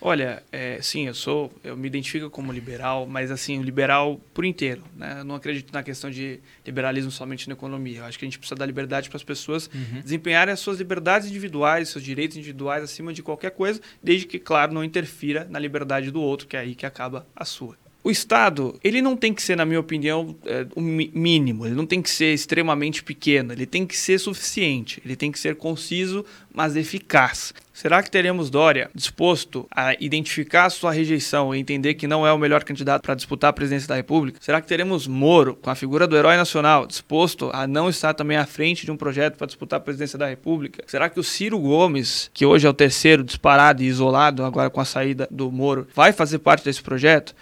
Olha, é, sim, eu sou, eu me identifico como liberal, mas assim, liberal por inteiro. Né? Eu não acredito na questão de liberalismo somente na economia. Eu acho que a gente precisa dar liberdade para as pessoas uhum. desempenharem as suas liberdades individuais, seus direitos individuais acima de qualquer coisa, desde que, claro, não interfira na liberdade do outro, que é aí que acaba a sua. O Estado, ele não tem que ser, na minha opinião, é, o mínimo, ele não tem que ser extremamente pequeno, ele tem que ser suficiente, ele tem que ser conciso, mas eficaz. Será que teremos Dória disposto a identificar sua rejeição e entender que não é o melhor candidato para disputar a presidência da República? Será que teremos Moro, com a figura do herói nacional, disposto a não estar também à frente de um projeto para disputar a presidência da República? Será que o Ciro Gomes, que hoje é o terceiro disparado e isolado, agora com a saída do Moro, vai fazer parte desse projeto?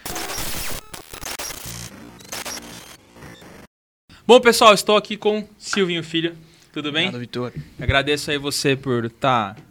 Bom, pessoal, estou aqui com Silvinho Filho. Tudo bem? Obrigado, Vitor. Agradeço aí você por estar tá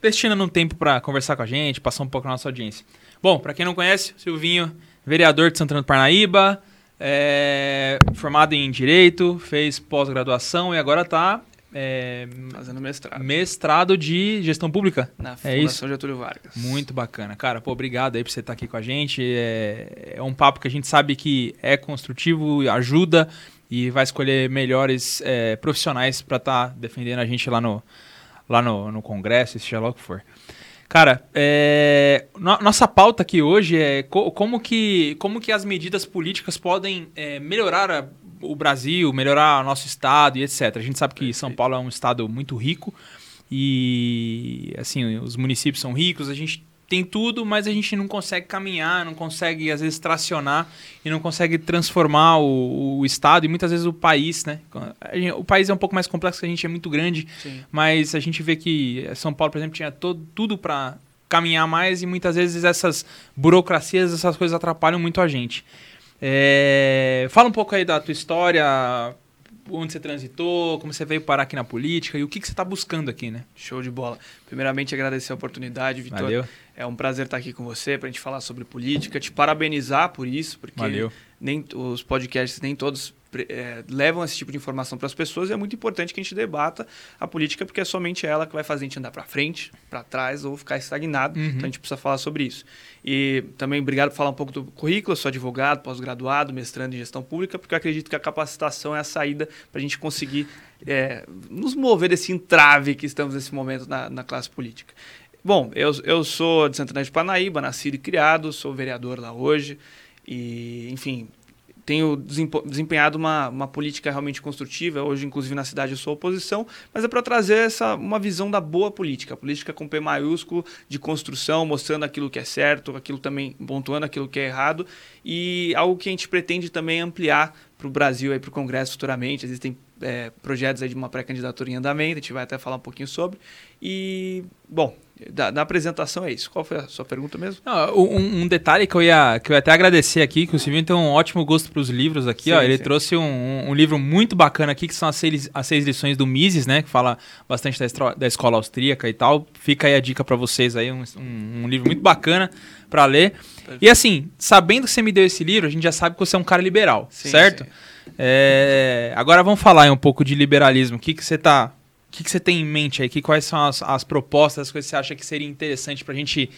destinando um tempo para conversar com a gente, passar um pouco a nossa audiência. Bom, para quem não conhece, Silvinho, vereador de Santana do Parnaíba, é, formado em Direito, fez pós-graduação e agora está é, Fazendo mestrado. Mestrado de gestão pública. Na é Fundação isso? Getúlio Vargas. Muito bacana. Cara, pô, obrigado aí por você estar aqui com a gente. É, é um papo que a gente sabe que é construtivo, ajuda e vai escolher melhores é, profissionais para estar tá defendendo a gente lá no, lá no, no Congresso, seja lá o que for. Cara, é, no, nossa pauta aqui hoje é co, como, que, como que as medidas políticas podem é, melhorar a, o Brasil, melhorar o nosso estado e etc. A gente sabe que São Paulo é um estado muito rico e assim os municípios são ricos, a gente tem tudo, mas a gente não consegue caminhar, não consegue, às vezes, tracionar e não consegue transformar o, o Estado e muitas vezes o país, né? Gente, o país é um pouco mais complexo, a gente é muito grande, Sim. mas a gente vê que São Paulo, por exemplo, tinha todo, tudo para caminhar mais e muitas vezes essas burocracias, essas coisas atrapalham muito a gente. É... Fala um pouco aí da tua história, onde você transitou, como você veio parar aqui na política e o que, que você está buscando aqui, né? Show de bola. Primeiramente, agradecer a oportunidade, Vitor. Valeu. É um prazer estar aqui com você para a gente falar sobre política, te parabenizar por isso, porque Valeu. nem os podcasts nem todos é, levam esse tipo de informação para as pessoas e é muito importante que a gente debata a política porque é somente ela que vai fazer a gente andar para frente, para trás ou ficar estagnado. Uhum. Então a gente precisa falar sobre isso. E também obrigado por falar um pouco do currículo. Eu sou advogado, pós-graduado, mestrando em gestão pública, porque eu acredito que a capacitação é a saída para a gente conseguir é, nos mover desse entrave que estamos nesse momento na, na classe política. Bom, eu, eu sou de Santana de Panaíba, nascido e criado, sou vereador lá hoje. E, enfim, tenho desempenhado uma, uma política realmente construtiva. Hoje, inclusive, na cidade eu sou oposição, mas é para trazer essa, uma visão da boa política. Política com P maiúsculo, de construção, mostrando aquilo que é certo, aquilo também pontuando aquilo que é errado. E algo que a gente pretende também ampliar para o Brasil e para o Congresso futuramente. Existem é, projetos de uma pré-candidatura em andamento, a gente vai até falar um pouquinho sobre. E, bom, da, da, apresentação é isso. Qual foi a sua pergunta mesmo? Não, um, um, detalhe que eu, ia, que eu ia até agradecer aqui, que o Silvinho tem um ótimo gosto para os livros aqui. Sim, ó, ele sim. trouxe um, um, livro muito bacana aqui, que são as seis, as seis lições do Mises, né? Que fala bastante da, da escola austríaca e tal. Fica aí a dica para vocês aí, um, um, livro muito bacana para ler. E assim, sabendo que você me deu esse livro, a gente já sabe que você é um cara liberal, sim, certo? É, agora vamos falar um pouco de liberalismo. O que, que você está que, que você tem em mente aí? Que, quais são as, as propostas, as coisas que você acha que seria interessante para a gente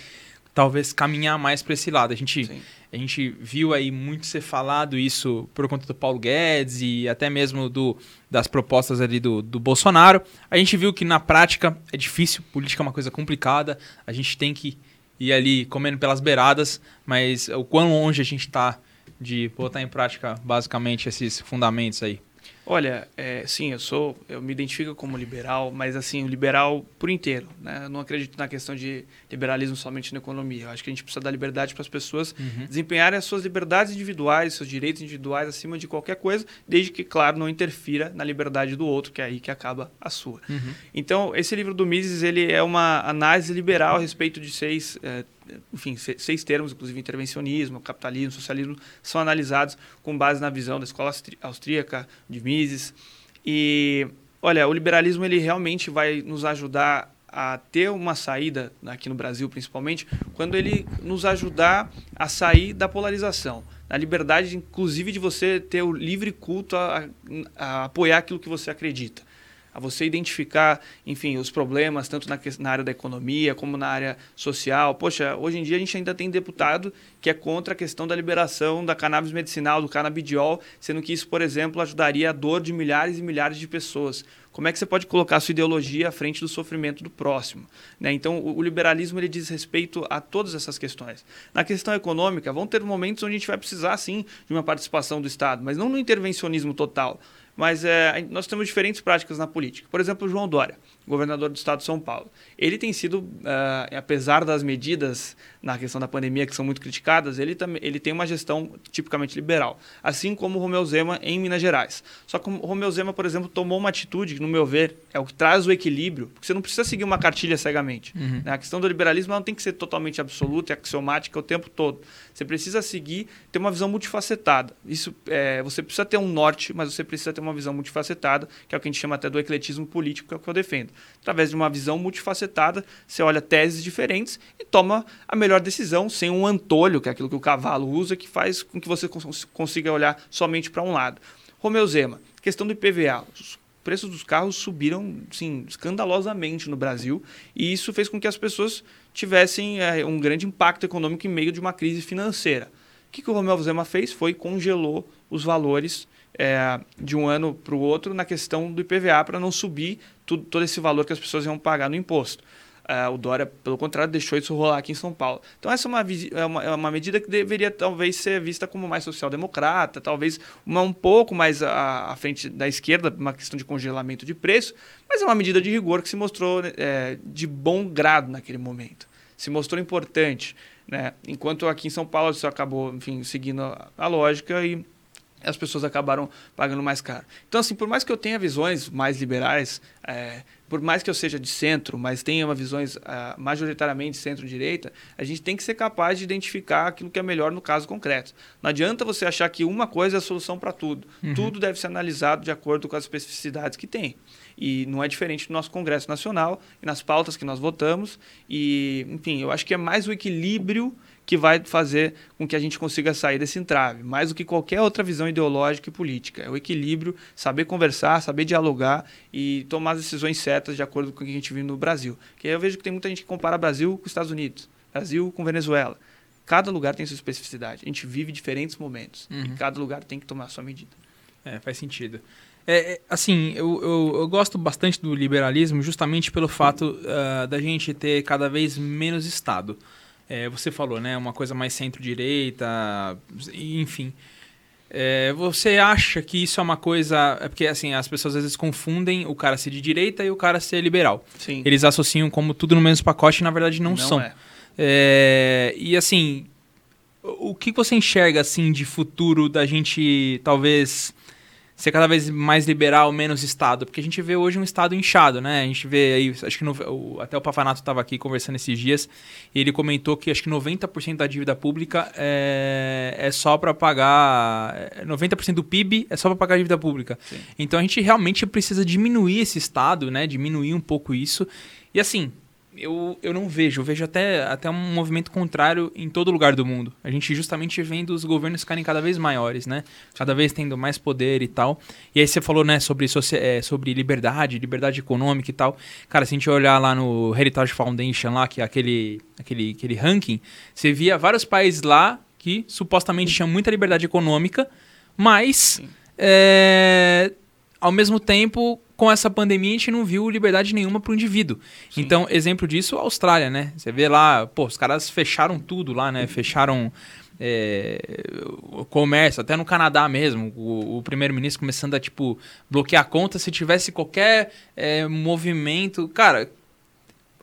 talvez caminhar mais para esse lado? A gente, a gente viu aí muito ser falado isso por conta do Paulo Guedes e até mesmo do, das propostas ali do, do Bolsonaro. A gente viu que na prática é difícil, política é uma coisa complicada, a gente tem que ir ali comendo pelas beiradas, mas o quão longe a gente está de botar em prática basicamente esses fundamentos aí? Olha, é, sim, eu sou, eu me identifico como liberal, mas assim, liberal por inteiro. Né? Eu não acredito na questão de liberalismo somente na economia. Eu acho que a gente precisa dar liberdade para as pessoas uhum. desempenharem as suas liberdades individuais, seus direitos individuais acima de qualquer coisa, desde que, claro, não interfira na liberdade do outro, que é aí que acaba a sua. Uhum. Então, esse livro do Mises, ele é uma análise liberal a respeito de seis é, enfim, seis termos, inclusive intervencionismo, capitalismo, socialismo, são analisados com base na visão da escola austríaca, de Mises. E, olha, o liberalismo ele realmente vai nos ajudar a ter uma saída, aqui no Brasil principalmente, quando ele nos ajudar a sair da polarização. Na liberdade, inclusive, de você ter o livre culto a, a apoiar aquilo que você acredita a você identificar, enfim, os problemas, tanto na, na área da economia como na área social. Poxa, hoje em dia a gente ainda tem deputado que é contra a questão da liberação da cannabis medicinal, do canabidiol, sendo que isso, por exemplo, ajudaria a dor de milhares e milhares de pessoas. Como é que você pode colocar sua ideologia à frente do sofrimento do próximo? Né? Então, o, o, liberalismo ele diz respeito a todas essas questões. Na questão econômica, vão ter momentos onde a gente vai precisar, sim, de uma participação do Estado, mas não no intervencionismo total. Mas é, nós temos diferentes práticas na política. Por exemplo, o João Dória governador do estado de São Paulo. Ele tem sido, uh, apesar das medidas na questão da pandemia que são muito criticadas, ele, tam, ele tem uma gestão tipicamente liberal, assim como o Romeu Zema em Minas Gerais. Só que o Romeu Zema, por exemplo, tomou uma atitude que, no meu ver, é o que traz o equilíbrio, porque você não precisa seguir uma cartilha cegamente. Uhum. Né? A questão do liberalismo não tem que ser totalmente absoluta e axiomática o tempo todo. Você precisa seguir, ter uma visão multifacetada. Isso, é, você precisa ter um norte, mas você precisa ter uma visão multifacetada, que é o que a gente chama até do ecletismo político, que é o que eu defendo. Através de uma visão multifacetada, você olha teses diferentes e toma a melhor decisão sem um antolho, que é aquilo que o cavalo usa, que faz com que você consiga olhar somente para um lado. Romeu Zema, questão do IPVA. Os preços dos carros subiram sim, escandalosamente no Brasil e isso fez com que as pessoas tivessem é, um grande impacto econômico em meio de uma crise financeira. O que, que o Romeu Zema fez? Foi congelou os valores é, de um ano para o outro na questão do IPVA para não subir tudo, todo esse valor que as pessoas iam pagar no imposto. Uh, o Dória, pelo contrário, deixou isso rolar aqui em São Paulo. Então, essa é uma, é uma, é uma medida que deveria talvez ser vista como mais social-democrata, talvez uma um pouco mais à, à, frente da esquerda, uma questão de congelamento de preço, mas é uma medida de rigor que se mostrou é, de bom grado naquele momento. Se mostrou importante. Né? Enquanto aqui em São Paulo isso acabou enfim, seguindo a, a lógica e as pessoas acabaram pagando mais caro. Então, assim, por mais que eu tenha visões mais liberais, é, por mais que eu seja de centro, mas tenha uma visões uh, majoritariamente centro-direita, a gente tem que ser capaz de identificar aquilo que é melhor no caso concreto. Não adianta você achar que uma coisa é a solução para tudo. Uhum. Tudo deve ser analisado de acordo com as especificidades que tem. E não é diferente do nosso Congresso Nacional e nas pautas que nós votamos. E, enfim, eu acho que é mais o equilíbrio que vai fazer com que a gente consiga sair desse entrave, mais do que qualquer outra visão ideológica e política. É o equilíbrio, saber conversar, saber dialogar e tomar as decisões certas de acordo com o que a gente vive no Brasil. Que eu vejo que tem muita gente que compara Brasil com os Estados Unidos, Brasil com Venezuela. Cada lugar tem sua especificidade. A gente vive diferentes momentos uhum. e cada lugar tem que tomar a sua medida. É, faz sentido. É, é, assim, eu, eu, eu, gosto bastante do liberalismo justamente pelo fato uh, da gente ter cada vez menos Estado. É, você falou, né? Uma coisa mais centro-direita, enfim. É, você acha que isso é uma coisa. É porque assim, as pessoas às vezes confundem o cara ser de direita e o cara ser liberal. Sim. Eles associam como tudo no mesmo pacote e na verdade não, não são. É. É, e assim, o que você enxerga assim de futuro da gente talvez ser cada vez mais liberal, menos Estado? Porque a gente vê hoje um Estado inchado, né? A gente vê aí, acho que no, o, até o Pafanato estava aqui conversando esses dias, e ele comentou que acho que 90% da dívida pública é, é só para pagar. 90% do PIB é só para pagar a dívida pública. Sim. Então a gente realmente precisa diminuir esse Estado, né? Diminuir um pouco isso. E assim, eu, eu não vejo. Eu vejo até, até um movimento contrário em todo lugar do mundo. A gente justamente vendo os governos ficarem cada vez maiores, né? Cada vez tendo mais poder e tal. E aí você falou, né, sobre, é, sobre liberdade, liberdade econômica e tal. Cara, se a gente olhar lá no Heritage Foundation, lá, que é aquele, aquele, aquele ranking, você via vários países lá que supostamente tinham muita liberdade econômica, mas... É, ao mesmo tempo com essa pandemia a gente não viu liberdade nenhuma para o indivíduo. Sim. Então, exemplo disso, a Austrália, né? Você vê lá, pô, os caras fecharam tudo lá, né? Fecharam é, o comércio, até no Canadá mesmo, o, o primeiro-ministro começando a, tipo, bloquear a conta se tivesse qualquer é, movimento. Cara,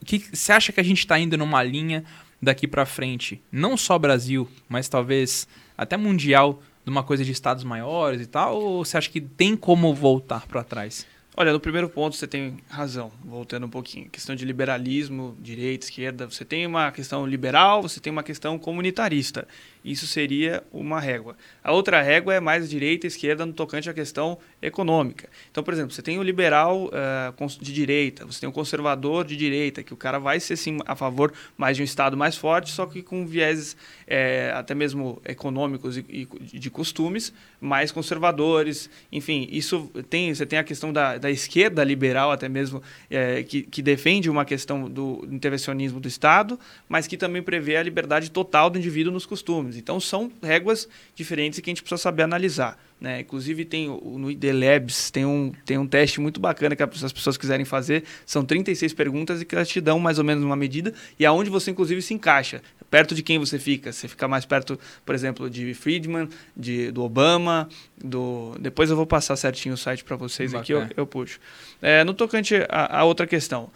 que você acha que a gente está indo numa linha daqui para frente, não só Brasil, mas talvez até mundial, de uma coisa de estados maiores e tal, ou você acha que tem como voltar para trás? Olha, no primeiro ponto você tem razão, voltando um pouquinho. Questão de liberalismo, direita, esquerda. Você tem uma questão liberal, você tem uma questão comunitarista. Isso seria uma régua. A outra régua é mais direita e esquerda no tocante à questão econômica. Então, por exemplo, você tem o liberal uh, de direita, você tem o conservador de direita, que o cara vai ser sim a favor mais de um Estado mais forte, só que com vieses é, até mesmo econômicos e, e, de costumes mais conservadores. Enfim, isso tem, você tem a questão da, da esquerda liberal, até mesmo, é, que, que defende uma questão do intervencionismo do Estado, mas que também prevê a liberdade total do indivíduo nos costumes. Então, são réguas diferentes que a gente precisa saber analisar. Né? Inclusive, tem no ID Labs tem um, tem um teste muito bacana que as pessoas quiserem fazer. São 36 perguntas e que elas te dão mais ou menos uma medida e aonde você, inclusive, se encaixa. Perto de quem você fica. Você fica mais perto, por exemplo, de Friedman, de, do Obama, do... Depois eu vou passar certinho o site para vocês bacana. aqui, eu, eu puxo. É, no tocante a outra questão.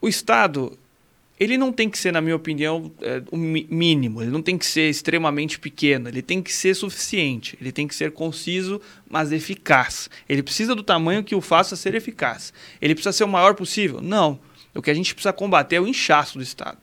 O Estado ele não tem que ser, na minha opinião, é, o mínimo, ele não tem que ser extremamente pequeno, ele tem que ser suficiente, ele tem que ser conciso, mas eficaz. Ele precisa do tamanho que o faça ser eficaz. Ele precisa ser o maior possível? Não. O que a gente precisa combater é o inchaço do Estado.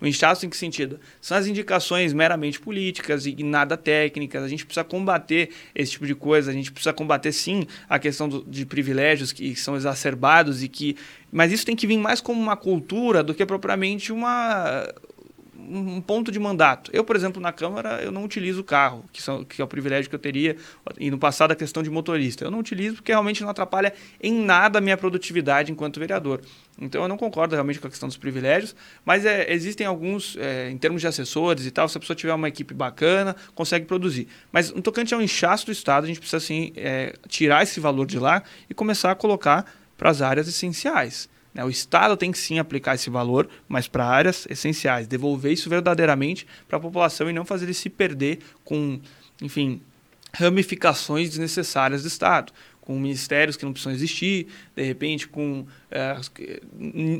O inchaço em que sentido? São as indicações meramente políticas e nada técnicas. A gente precisa combater esse tipo de coisa. A gente precisa combater, sim, a questão do, de privilégios que são exacerbados e que... Mas isso tem que vir mais como uma cultura do que propriamente uma, um ponto de mandato. Eu, por exemplo, na Câmara, eu não utilizo carro, que, são, que é o privilégio que eu teria, e no passado a questão de motorista. Eu não utilizo porque realmente não atrapalha em nada a minha produtividade enquanto vereador. Então eu não concordo realmente com a questão dos privilégios, mas é, existem alguns, é, em termos de assessores e tal, se a pessoa tiver uma equipe bacana, consegue produzir. Mas no tocante ao inchaço do Estado, a gente precisa assim, é, tirar esse valor de lá e começar a colocar para as áreas essenciais. Né? O Estado tem que sim aplicar esse valor, mas para áreas essenciais, devolver isso verdadeiramente para a população e não fazer ele se perder com, enfim, ramificações desnecessárias do Estado com ministérios que não precisam existir, de repente com é,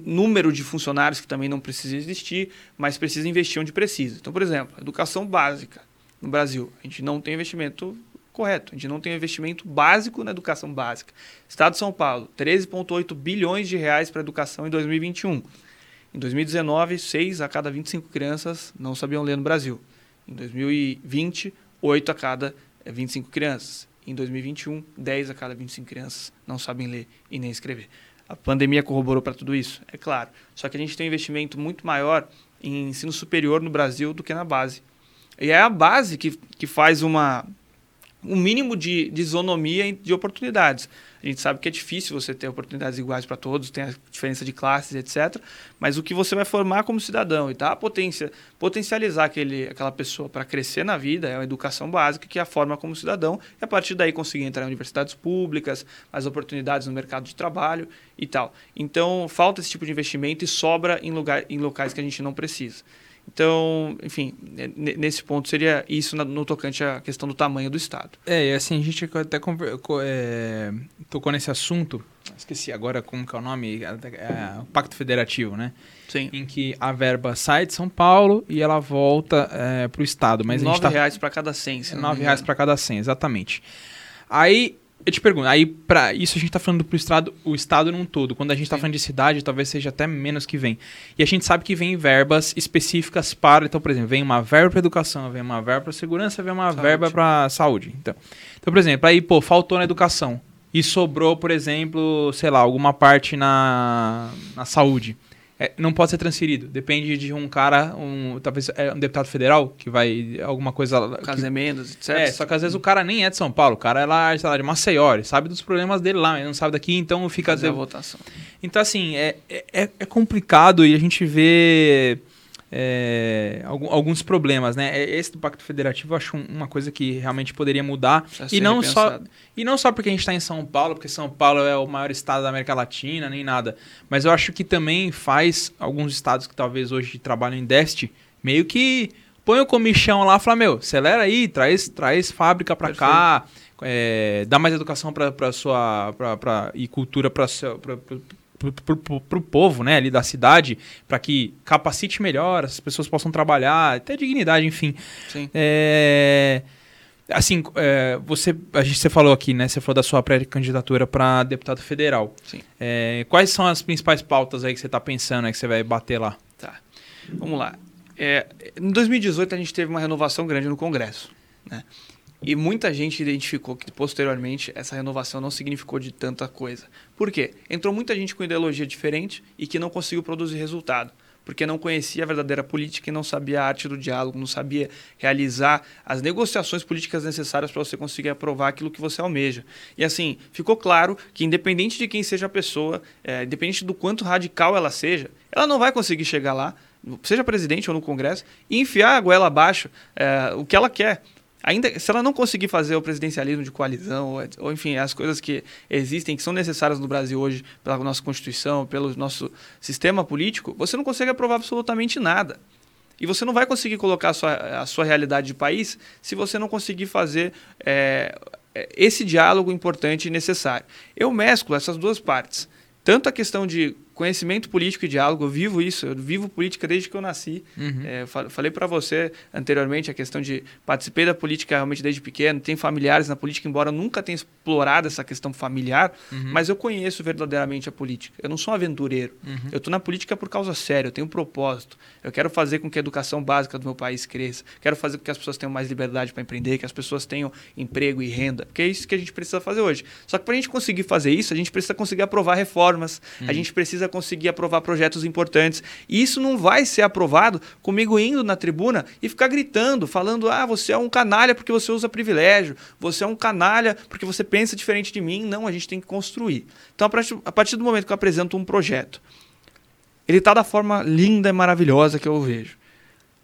número de funcionários que também não precisa existir, mas precisa investir onde precisa. Então, por exemplo, educação básica no Brasil, a gente não tem investimento correto, a gente não tem investimento básico na educação básica. Estado de São Paulo, 13,8 bilhões de reais para educação em 2021. Em 2019, 6 a cada 25 crianças não sabiam ler no Brasil. Em 2020, 8 a cada 25 crianças. Em 2021, 10 a cada 25 crianças não sabem ler e nem escrever. A pandemia corroborou para tudo isso, é claro. Só que a gente tem um investimento muito maior em ensino superior no Brasil do que na base. E é a base que, que faz uma, um mínimo de, de isonomia de oportunidades. A gente sabe que é difícil você ter oportunidades iguais para todos, tem a diferença de classes, etc. Mas o que você vai formar como cidadão e tá potência, potencializar aquele, aquela pessoa para crescer na vida é a educação básica, que é a forma como cidadão, e a partir daí conseguir entrar em universidades públicas, mais oportunidades no mercado de trabalho e tal. Então, falta esse tipo de investimento e sobra em, lugar, em locais que a gente não precisa. Então, enfim, nesse ponto seria isso no tocante à questão do tamanho do Estado. É, e assim, a gente até é, tocou nesse assunto, esqueci agora como que é o nome, é, é, o Pacto Federativo, né? Sim. Em que a verba sai de São Paulo e ela volta é, para o Estado. Mas nove tá... reais para cada 100, Nove reais para cada 100, exatamente. Aí eu te pergunto, aí para isso a gente está falando para o estado, o estado num todo. Quando a gente está falando de cidade, talvez seja até menos que vem. E a gente sabe que vem verbas específicas para, então, por exemplo, vem uma verba para educação, vem uma verba para segurança, vem uma saúde. verba para saúde. Então, então, por exemplo, aí pô, faltou na educação e sobrou, por exemplo, sei lá, alguma parte na, na saúde é, não pode ser transferido. Depende de um cara, um, talvez é um deputado federal, que vai alguma coisa. Emendas, etc. É, só que às vezes o cara nem é de São Paulo, o cara é lá, sei lá, de Maceió, ele sabe dos problemas dele lá, ele não sabe daqui, então fica. Fazer a votação. Então, assim, é, é, é complicado e a gente vê é, alguns problemas, né? É, esse do Pacto Federativo eu acho uma coisa que realmente poderia mudar. E não, só, e não só porque a gente está em São Paulo, porque São Paulo é o maior estado da América Latina, nem nada. Mas eu acho que também faz alguns estados que talvez hoje trabalham em déficit, meio que põe o comichão lá e fala, meu, acelera aí, traz, traz fábrica para cá, é, dá mais educação para sua pra, pra, e cultura para para o povo né, ali da cidade, para que capacite melhor, as pessoas possam trabalhar, até dignidade, enfim. Sim. É, assim, é, você, a gente, você falou aqui, né? Você falou da sua pré-candidatura para deputado federal. Sim. É, quais são as principais pautas aí que você está pensando aí que você vai bater lá? Tá. Vamos lá. É, em 2018 a gente teve uma renovação grande no Congresso, né? E muita gente identificou que posteriormente essa renovação não significou de tanta coisa. Por quê? Entrou muita gente com ideologia diferente e que não conseguiu produzir resultado. porque não conhecia a verdadeira política e não sabia a arte do diálogo, não sabia realizar as negociações políticas necessárias para você conseguir aprovar aquilo que você almeja. E assim, ficou claro que independente de quem seja a pessoa, é, independente do quanto radical ela seja, ela não vai conseguir chegar lá, seja presidente ou no Congresso, e enfiar a goela abaixo é, o que ela quer ainda se ela não conseguir fazer o presidencialismo de coalizão, ou, ou, enfim, as coisas que existem, que são necessárias no Brasil hoje pela nossa Constituição, pelo nosso sistema político, você não consegue aprovar absolutamente nada. E você não vai conseguir colocar a sua, a sua realidade de país se você não conseguir fazer é, esse diálogo importante e necessário. Eu mesclo essas duas partes. Tanto a questão de conhecimento político e diálogo, eu vivo isso, eu vivo política desde que eu nasci. Uhum. É, falei para você anteriormente a questão de participei da política realmente desde pequeno, tenho familiares na política, embora eu nunca tenha explorado essa questão familiar, uhum. mas eu conheço verdadeiramente a política. Eu não sou um aventureiro. Uhum. Eu estou na política por causa séria, eu tenho um propósito. Eu quero fazer com que a educação básica do meu país cresça, quero fazer com que as pessoas tenham mais liberdade para empreender, que as pessoas tenham emprego e renda, porque é isso que a gente precisa fazer hoje. Só que para a gente conseguir fazer isso, a gente precisa conseguir aprovar reformas, a uhum. gente precisa precisa conseguir aprovar projetos importantes. E isso não vai ser aprovado comigo indo na tribuna e ficar gritando, falando: ah, você é um canalha porque você usa privilégio, você é um canalha porque você pensa diferente de mim. Não, a gente tem que construir. Então, a partir do momento que eu apresento um projeto, ele está da forma linda e maravilhosa que eu vejo.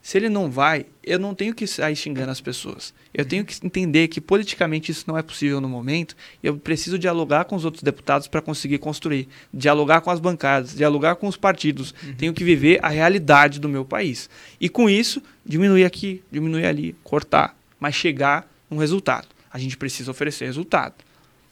Se ele não vai, eu não tenho que sair xingando as pessoas. Eu tenho que entender que politicamente isso não é possível no momento. E eu preciso dialogar com os outros deputados para conseguir construir. Dialogar com as bancadas, dialogar com os partidos. Uhum. Tenho que viver a realidade do meu país. E com isso, diminuir aqui, diminuir ali, cortar, mas chegar num resultado. A gente precisa oferecer resultado.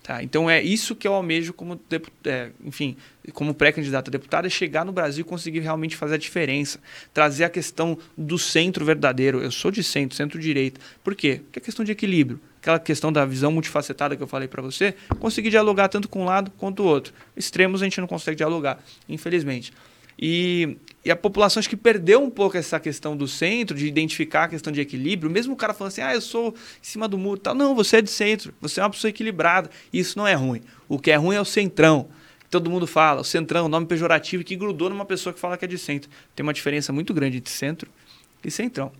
Tá? Então é isso que eu almejo como, é, enfim, como pré-candidato a deputado, é chegar no Brasil e conseguir realmente fazer a diferença. Trazer a questão do centro verdadeiro. Eu sou de centro, centro-direita. Por quê? Porque é questão de equilíbrio. Aquela questão da visão multifacetada que eu falei para você, conseguir dialogar tanto com um lado quanto o outro. Extremos a gente não consegue dialogar, infelizmente. E, e a população acho que perdeu um pouco essa questão do centro, de identificar a questão de equilíbrio. Mesmo o cara falando assim, ah, eu sou em cima do muro tal. Não, você é de centro, você é uma pessoa equilibrada. Isso não é ruim. O que é ruim é o centrão. Todo mundo fala, o centrão, nome pejorativo que grudou numa pessoa que fala que é de centro. Tem uma diferença muito grande entre centro e centrão.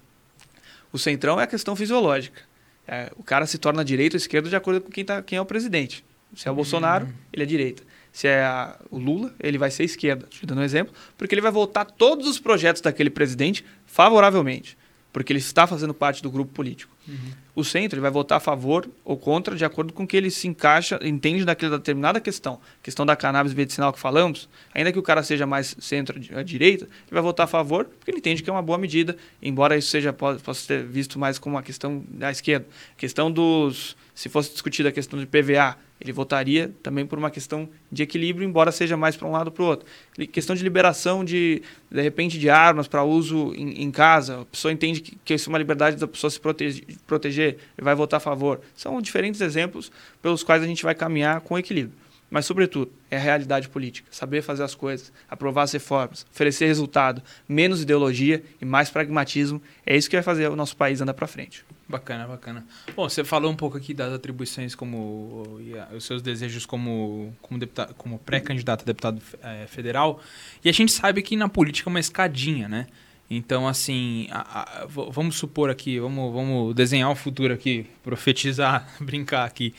O centrão é a questão fisiológica. É, o cara se torna direita ou esquerda de acordo com quem, tá, quem é o presidente. Se é o uhum. Bolsonaro, ele é direita se é a, o Lula, ele vai ser esquerda, te dando um exemplo, porque ele vai votar todos os projetos daquele presidente favoravelmente, porque ele está fazendo parte do grupo político. Uhum. O centro ele vai votar a favor ou contra de acordo com que ele se encaixa, entende daquela determinada questão. questão da cannabis medicinal que falamos, ainda que o cara seja mais centro-direita, ele vai votar a favor porque ele entende que é uma boa medida, embora isso seja possa ser visto mais como uma questão da esquerda. questão dos se fosse discutida a questão de PVA, ele votaria também por uma questão de equilíbrio, embora seja mais para um lado ou para o outro. Questão de liberação de, de repente, de armas para uso em, em, casa. A pessoa entende que, que isso é uma liberdade da pessoa se protege, proteger, ele vai votar a favor. São diferentes exemplos pelos quais a gente vai caminhar com equilíbrio. Mas, sobretudo, é a realidade política. Saber fazer as coisas, aprovar as reformas, oferecer resultado, menos ideologia e mais pragmatismo. É isso que vai fazer o nosso país andar para frente. Bacana, bacana. Bom, você falou um pouco aqui das atribuições como os seus desejos como como, deputado, como pré-candidato a deputado é, federal. E a gente sabe que na política é uma escadinha, né? Então, assim, a, a, vamos supor aqui, vamos, vamos desenhar o futuro aqui, profetizar, brincar aqui.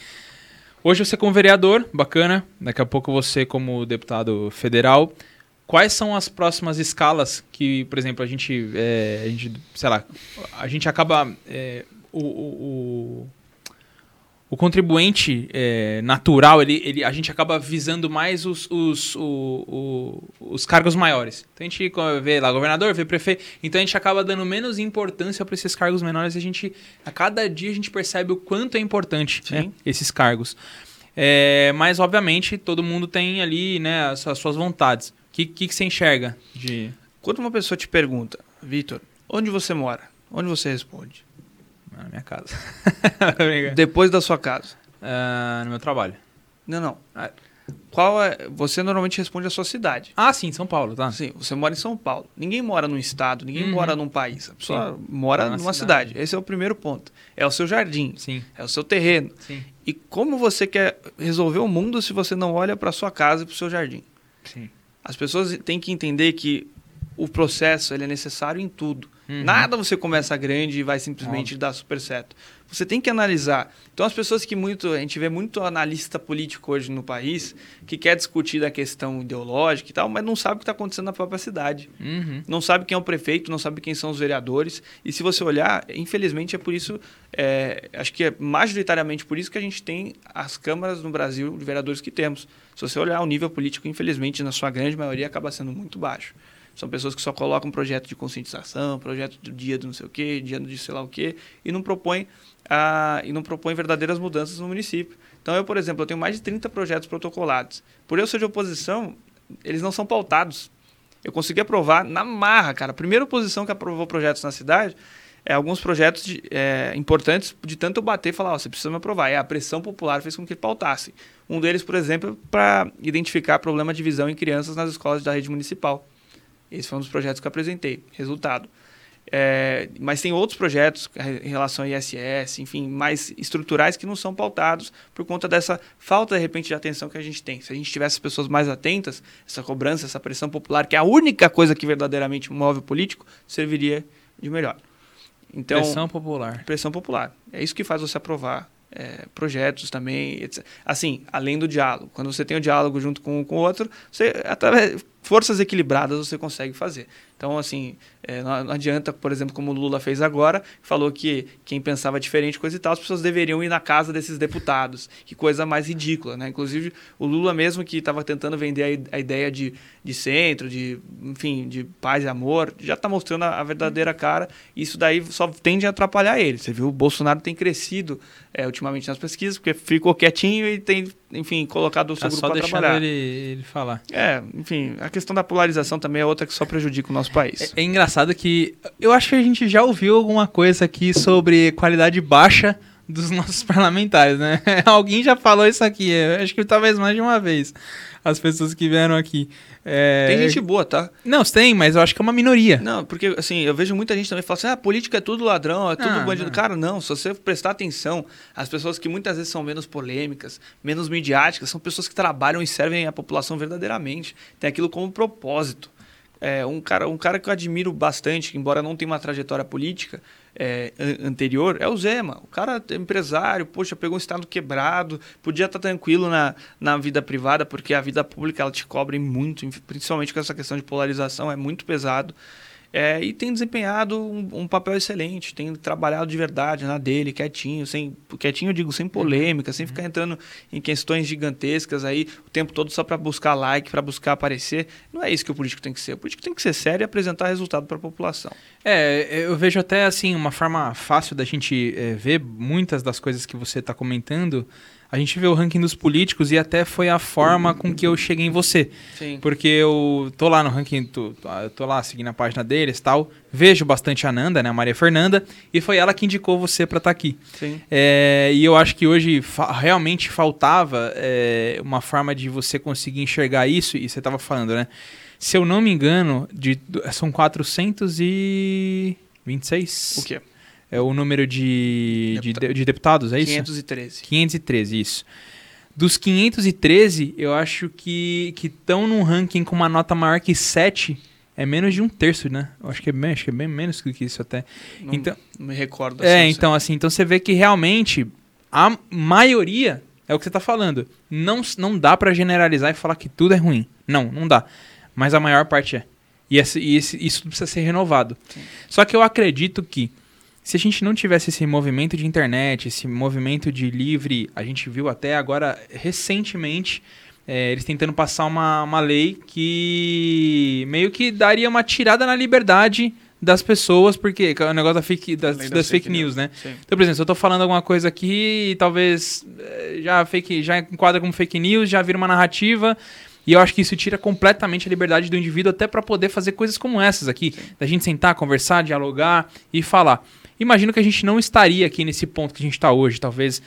Hoje você como vereador, bacana. Daqui a pouco você como deputado federal. Quais são as próximas escalas que, por exemplo, a gente, é, a gente sei lá, a gente acaba é, o, o, o contribuinte é, natural, ele, ele, a gente acaba visando mais os, os, o, o, os cargos maiores. Então a gente vê lá governador, vê prefeito, então a gente acaba dando menos importância para esses cargos menores e a gente, a cada dia a gente percebe o quanto é importante né, esses cargos. É, mas, obviamente, todo mundo tem ali né, as, as suas vontades. O que, que, que você enxerga de... Quando uma pessoa te pergunta, Vitor, onde você mora? Onde você responde? Na minha casa. Depois da sua casa? Uh, no meu trabalho. Não, não. Ah, qual é. Você normalmente responde a sua cidade. Ah, sim, São Paulo, tá? Sim, você mora em São Paulo. Ninguém mora num estado, ninguém uhum. mora num país. A pessoa sim. mora numa cidade. cidade. Esse é o primeiro ponto. É o seu jardim. Sim. É o seu terreno. Sim. E como você quer resolver o mundo se você não olha para sua casa e para o seu jardim? Sim. As pessoas têm que entender que o processo ele é necessário em tudo. Uhum. Nada você começa grande e vai simplesmente Óbvio. dar super certo. Você tem que analisar. Então, as pessoas que muito. A gente vê muito analista político hoje no país que quer discutir da questão ideológica e tal, mas não sabe o que está acontecendo na própria cidade. Uhum. Não sabe quem é o prefeito, não sabe quem são os vereadores. E se você olhar, infelizmente é por isso. É, acho que é majoritariamente por isso que a gente tem as câmaras no Brasil de vereadores que temos. Se você olhar o nível político, infelizmente, na sua grande maioria, acaba sendo muito baixo. São pessoas que só colocam projeto de conscientização, projeto do dia do não sei o quê, dia de sei lá o quê, e não propõem e não propõe verdadeiras mudanças no município. Então, eu, por exemplo, eu tenho mais de 30 projetos protocolados. Por eu ser de oposição, eles não são pautados. Eu consegui aprovar na marra, cara. A primeira oposição que aprovou projetos na cidade é alguns projetos de, é, importantes de tanto eu bater e falar, oh, você precisa me aprovar. E a pressão popular fez com que ele pautasse. Um deles, por exemplo, para identificar problema de visão em crianças nas escolas da rede municipal. Esse foi um dos projetos que eu apresentei. Resultado. É, mas tem outros projetos em relação a ISS, enfim, mais estruturais que não são pautados por conta dessa falta, de repente, de atenção que a gente tem. Se a gente tivesse as pessoas mais atentas, essa cobrança, essa pressão popular, que é a única coisa que verdadeiramente move o político, serviria de melhor. Então, pressão popular. Pressão popular. É isso que faz você aprovar é, projetos também. Etc. Assim, além do diálogo. Quando você tem o diálogo junto com, com o outro, você, através, forças equilibradas você consegue fazer. Então, assim, é, não, adianta, por exemplo, como o Lula fez agora, falou que quem pensava diferente, coisa e tal, as pessoas deveriam ir na casa desses deputados. Que coisa mais ridícula, né? Inclusive, o Lula mesmo que estava tentando vender a, a, ideia de, de centro, de, enfim, de paz e amor, já está mostrando a, a, verdadeira cara. E isso daí só tende a atrapalhar ele. Você viu, o Bolsonaro tem crescido é, ultimamente nas pesquisas, porque ficou quietinho e tem enfim, colocado o seu tá grupo para trabalhar. Ele, ele falar. É, enfim, a questão da polarização também é outra que só prejudica o nosso país. É, é engraçado que eu acho que a gente já ouviu alguma coisa aqui sobre qualidade baixa dos nossos parlamentares, né? Alguém já falou isso aqui, acho que talvez mais de uma vez, as pessoas que vieram aqui. É... Tem gente boa, tá? Não, tem, mas eu acho que é uma minoria. Não, porque assim, eu vejo muita gente também falar assim: ah, política é tudo ladrão, é tudo ah, bandido. Não. Cara, não, se você prestar atenção, as pessoas que muitas vezes são menos polêmicas, menos midiáticas, são pessoas que trabalham e servem a população verdadeiramente. Tem aquilo como propósito. É, um, cara, um cara que eu admiro bastante, embora não tenha uma trajetória política, é, anterior é o Zema. O cara é empresário, poxa, pegou um estado quebrado, podia estar tranquilo na, na vida privada, porque a vida pública ela te cobre muito, principalmente com essa questão de polarização, é muito pesado. É, e tem desempenhado um, um, papel excelente, tem trabalhado de verdade na dele, quietinho, sem quietinho eu digo, sem polêmica, sem ficar entrando em questões gigantescas aí o tempo todo só para buscar like, para buscar aparecer. Não é isso que o político tem que ser. O político tem que ser sério e apresentar resultado para a população. É, eu vejo até assim uma forma fácil da gente é, ver muitas das coisas que você está comentando a gente vê o ranking dos políticos e até foi a forma com que eu cheguei em você. Sim. Porque eu tô lá no ranking, tô, tô lá seguindo a página deles tal, vejo bastante a Nanda, né, a Maria Fernanda, e foi ela que indicou você para estar tá aqui. Sim. É, e eu acho que hoje fa realmente faltava é, uma forma de você conseguir enxergar isso, e você estava falando, né? Se eu não me engano, de, são 426? O quê? É o número de, de, de, deputados, é isso? 513. 513, isso. Dos 513, eu acho que estão num ranking com uma nota maior que 7, é menos de um terço, né? Eu acho que é bem, acho que é bem menos do que isso até. Não, então, não me recordo. É, assim, é, então assim, então você vê que realmente a maioria é o que você está falando. Não, não dá para generalizar e falar que tudo é ruim. Não, não dá. Mas a maior parte é. E, esse, e esse, isso precisa ser renovado. Sim. Só que eu acredito que se a gente não tivesse esse movimento de internet, esse movimento de livre, a gente viu até agora recentemente é, eles tentando passar uma, uma lei que meio que daria uma tirada na liberdade das pessoas, porque é o negócio da fake, das, das, das fake, fake, news, news né? Sim. Então, por exemplo, se eu estou falando alguma coisa aqui talvez é, já, fake, já enquadra como fake news, já vira uma narrativa, e eu acho que isso tira completamente a liberdade do indivíduo até para poder fazer coisas como essas aqui. Sim. Da gente sentar, conversar, dialogar e falar imagino que a gente não estaria aqui nesse ponto que a gente está hoje, talvez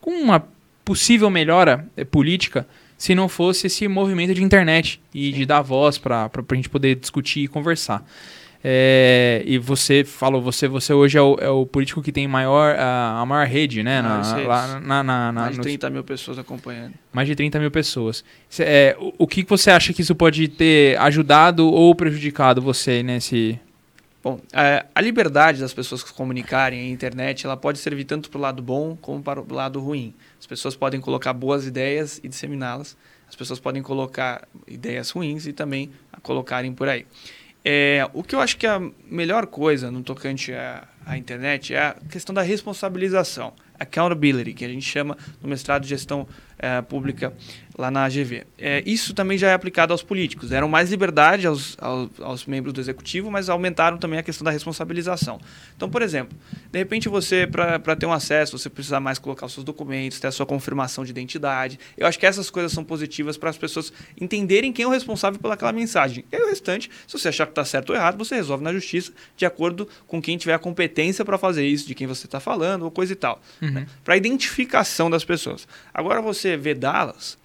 com uma possível melhora é, política, se não fosse esse movimento de internet e Sim. de dar voz para a gente poder discutir e conversar. É, e você falou, você, você hoje é o, é o político que tem maior, a, a maior rede, né? Na, lá, na, na, mais de 30 mil pessoas acompanhando. Mais de 30 mil pessoas. É, o, o que você acha que isso pode ter ajudado ou prejudicado você nesse, Bom, a liberdade das pessoas se comunicarem, a internet, ela pode servir tanto para o lado bom como para o lado ruim. As pessoas podem colocar boas ideias e disseminá-las. As pessoas podem colocar ideias ruins e também colocarem por aí. É, o que eu acho que é a melhor coisa no tocante à, à internet é a questão da responsabilização, accountability, que a gente chama no mestrado de gestão é, pública lá na AGV. É, isso também já é aplicado aos políticos. Deram mais liberdade aos, aos, aos, membros do executivo, mas aumentaram também a questão da responsabilização. Então, por exemplo, de repente você, para ter um acesso, você precisa mais colocar os seus documentos, ter a sua confirmação de identidade. Eu acho que essas coisas são positivas para as pessoas entenderem quem é o responsável pelaquela mensagem. E o restante, se você achar que está certo ou errado, você resolve na justiça de acordo com quem tiver a competência para fazer isso, de quem você está falando, ou coisa e tal. Uhum. Né? Para identificação das pessoas. Agora, você vedá-las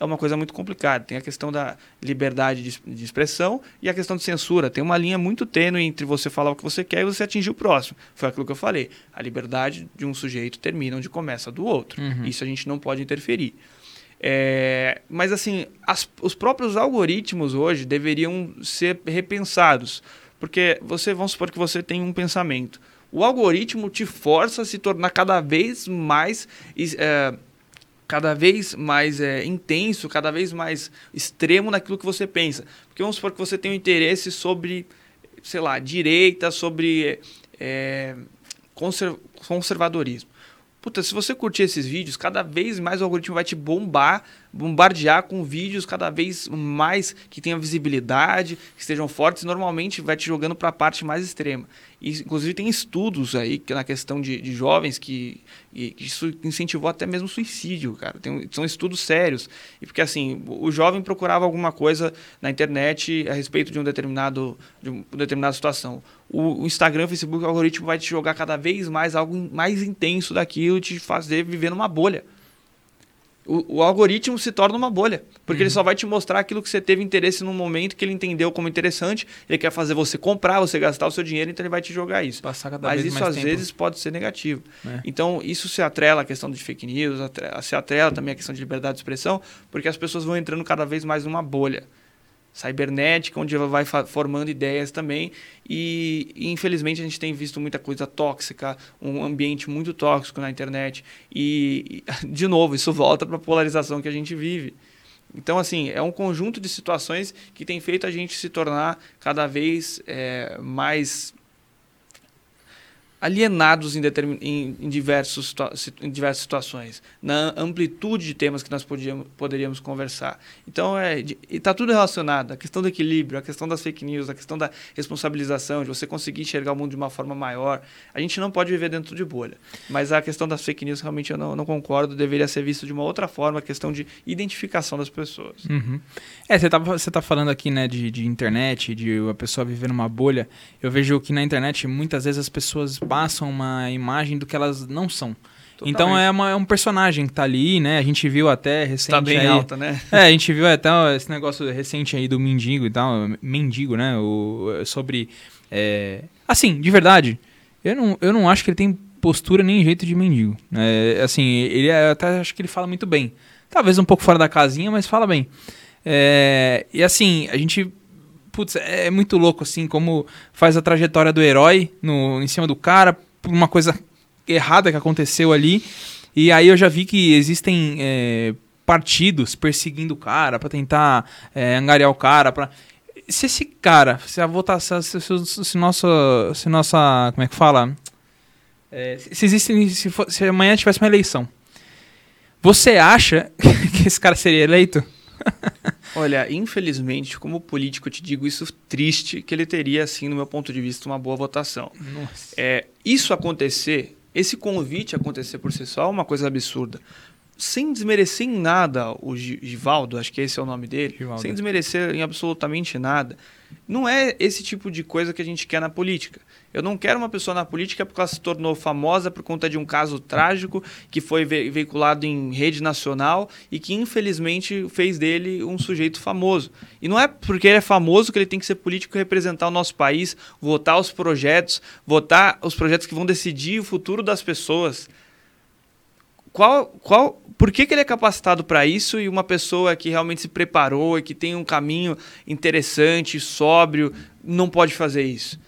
é uma coisa muito complicada. Tem a questão da liberdade de, de, expressão e a questão de censura. Tem uma linha muito tênue entre você falar o que você quer e você atingir o próximo. Foi aquilo que eu falei. A liberdade de um sujeito termina onde começa a do outro. Uhum. Isso a gente não pode interferir. É, mas assim, as, os próprios algoritmos hoje deveriam ser repensados. Porque você, vamos supor que você tem um pensamento. O algoritmo te força a se tornar cada vez mais. É, cada vez mais é, intenso, cada vez mais extremo naquilo que você pensa. Porque vamos supor que você tem um interesse sobre, sei lá, direita, sobre é, conservadorismo. Puta, se você curtir esses vídeos, cada vez mais o algoritmo vai te bombar, bombardear com vídeos cada vez mais que tenham visibilidade, que estejam fortes, normalmente vai te jogando para a parte mais extrema. E, inclusive tem estudos aí que na questão de, de jovens que, que, isso incentivou até mesmo suicídio, cara. Tem, são estudos sérios. E porque assim, o jovem procurava alguma coisa na internet a respeito de um determinado de uma determinada situação. O, o Instagram, o Facebook, o algoritmo vai te jogar cada vez mais algo mais intenso daquilo e te fazer viver numa bolha o, o, algoritmo se torna uma bolha. Porque uhum. ele só vai te mostrar aquilo que você teve interesse num momento que ele entendeu como interessante. Ele quer fazer você comprar, você gastar o seu dinheiro, então ele vai te jogar isso. Mas isso às tempo. vezes pode ser negativo. É. Então isso se atrela à questão de fake news, se atrela também à questão de liberdade de expressão, porque as pessoas vão entrando cada vez mais numa bolha cibernética, onde ela vai formando ideias também. E, infelizmente a gente tem visto muita coisa tóxica, um ambiente muito tóxico na internet. E, e de novo, isso volta para a polarização que a gente vive. Então, assim, é um conjunto de situações que tem feito a gente se tornar cada vez é, mais alienados em, em, em, diversos, em diversas situações, na amplitude de temas que nós podíamos, poderíamos conversar. Então, é, está tudo relacionado. A questão do equilíbrio, a questão das fake news, a questão da responsabilização, de você conseguir enxergar o mundo de uma forma maior. A gente não pode viver dentro de bolha. Mas a questão das fake news, realmente, eu não, não concordo. Deveria ser visto de uma outra forma, a questão de identificação das pessoas. Uhum. É, você está tá falando aqui né, de, de internet, de a pessoa viver numa bolha. Eu vejo que na internet, muitas vezes as pessoas passam uma imagem do que elas não são. Totalmente. Então é, uma, é, um personagem que tá ali, né? A gente viu até recente. Tá bem aí, alta, né? É, a gente viu até esse negócio recente aí do mendigo e tal. Mendigo, né? O, sobre. É... Assim, de verdade, eu não, eu não acho que ele tem postura nem jeito de mendigo. É, assim, ele é, até acho que ele fala muito bem. Talvez um pouco fora da casinha, mas fala bem. É, e assim, a gente putz, é muito louco, assim, como faz a trajetória do herói no, em cima do cara, por uma coisa errada que aconteceu ali. E aí eu já vi que existem é, partidos perseguindo o cara para tentar é, angariar o cara. Pra... Se esse cara, se a votação, se, se, se, nossa, se nossa, como é que fala? É, se existe, se, for, se amanhã tivesse uma eleição, você acha que esse cara seria eleito? Olha, infelizmente, como político, eu te digo isso triste, que ele teria, assim, no meu ponto de vista, uma boa votação. Nossa. É, isso acontecer, esse convite acontecer por si só é uma coisa absurda. Sem desmerecer em nada o Givaldo, acho que esse é o nome dele, Givaldo. sem desmerecer em absolutamente nada, não é esse tipo de coisa que a gente quer na política. Eu não quero uma pessoa na política porque ela se tornou famosa por conta de um caso trágico que foi ve veiculado em rede nacional e que infelizmente fez dele um sujeito famoso. E não é porque ele é famoso que ele tem que ser político e representar o nosso país, votar os projetos, votar os projetos que vão decidir o futuro das pessoas. Qual, qual, por que, que ele é capacitado para isso e uma pessoa que realmente se preparou e que tem um caminho interessante, sóbrio, não pode fazer isso?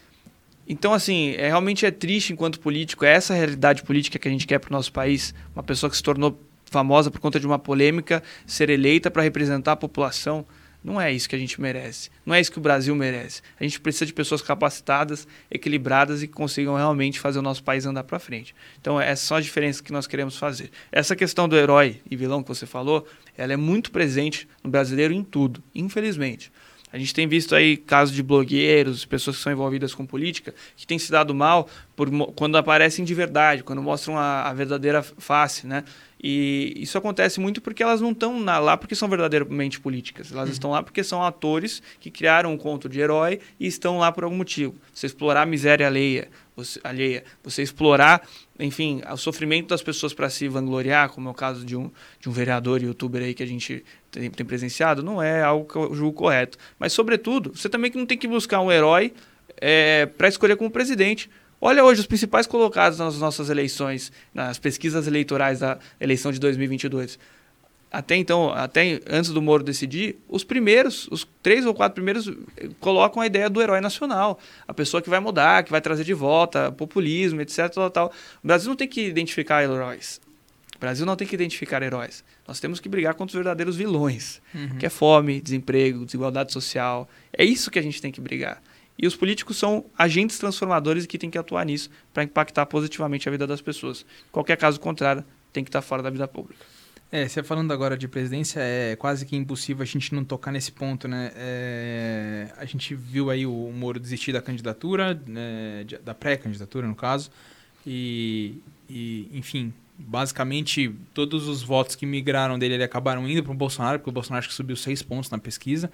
Então, assim, é, realmente é triste enquanto político, é essa realidade política que a gente quer para o nosso país. Uma pessoa que se tornou famosa por conta de uma polêmica ser eleita para representar a população. Não é isso que a gente merece. Não é isso que o Brasil merece. A gente precisa de pessoas capacitadas, equilibradas e que consigam realmente fazer o nosso país andar para frente. Então, essa é só a diferença que nós queremos fazer. Essa questão do herói e vilão que você falou, ela é muito presente no brasileiro em tudo, infelizmente. A gente tem visto aí casos de blogueiros, pessoas que são envolvidas com política, que têm se dado mal por, quando aparecem de verdade, quando mostram a, a verdadeira face, né? E isso acontece muito porque elas não estão lá porque são verdadeiramente políticas. Elas uhum. estão lá porque são atores que criaram um conto de herói e estão lá por algum motivo. Você explorar a miséria alheia, você, alheia, você explorar, enfim, o sofrimento das pessoas para se vangloriar, como é o caso de um, de um vereador e youtuber aí que a gente tem, tem presenciado, não é algo que eu julgo correto. Mas, sobretudo, você também não tem que buscar um herói é, para escolher como presidente. Olha hoje os principais colocados nas nossas eleições, nas pesquisas eleitorais da eleição de 2022 até então, até antes do Moro decidir, os primeiros, os três ou quatro primeiros eh, colocam a ideia do herói nacional, a pessoa que vai mudar, que vai trazer de volta populismo, etc. Tal, tal. O Brasil não tem que identificar heróis. O Brasil não tem que identificar heróis. Nós temos que brigar contra os verdadeiros vilões, uhum. que é fome, desemprego, desigualdade social. É isso que a gente tem que brigar. E os políticos são agentes transformadores que têm que atuar nisso para impactar positivamente a vida das pessoas. Qualquer caso contrário, tem que estar fora da vida pública. É, você falando agora de presidência, é quase que impossível a gente não tocar nesse ponto, né? É, a gente viu aí o Moro desistir da candidatura, né, da pré-candidatura, no caso, e, e, enfim, basicamente todos os votos que migraram dele ele acabaram indo para o Bolsonaro, porque o Bolsonaro acho que subiu seis pontos na pesquisa.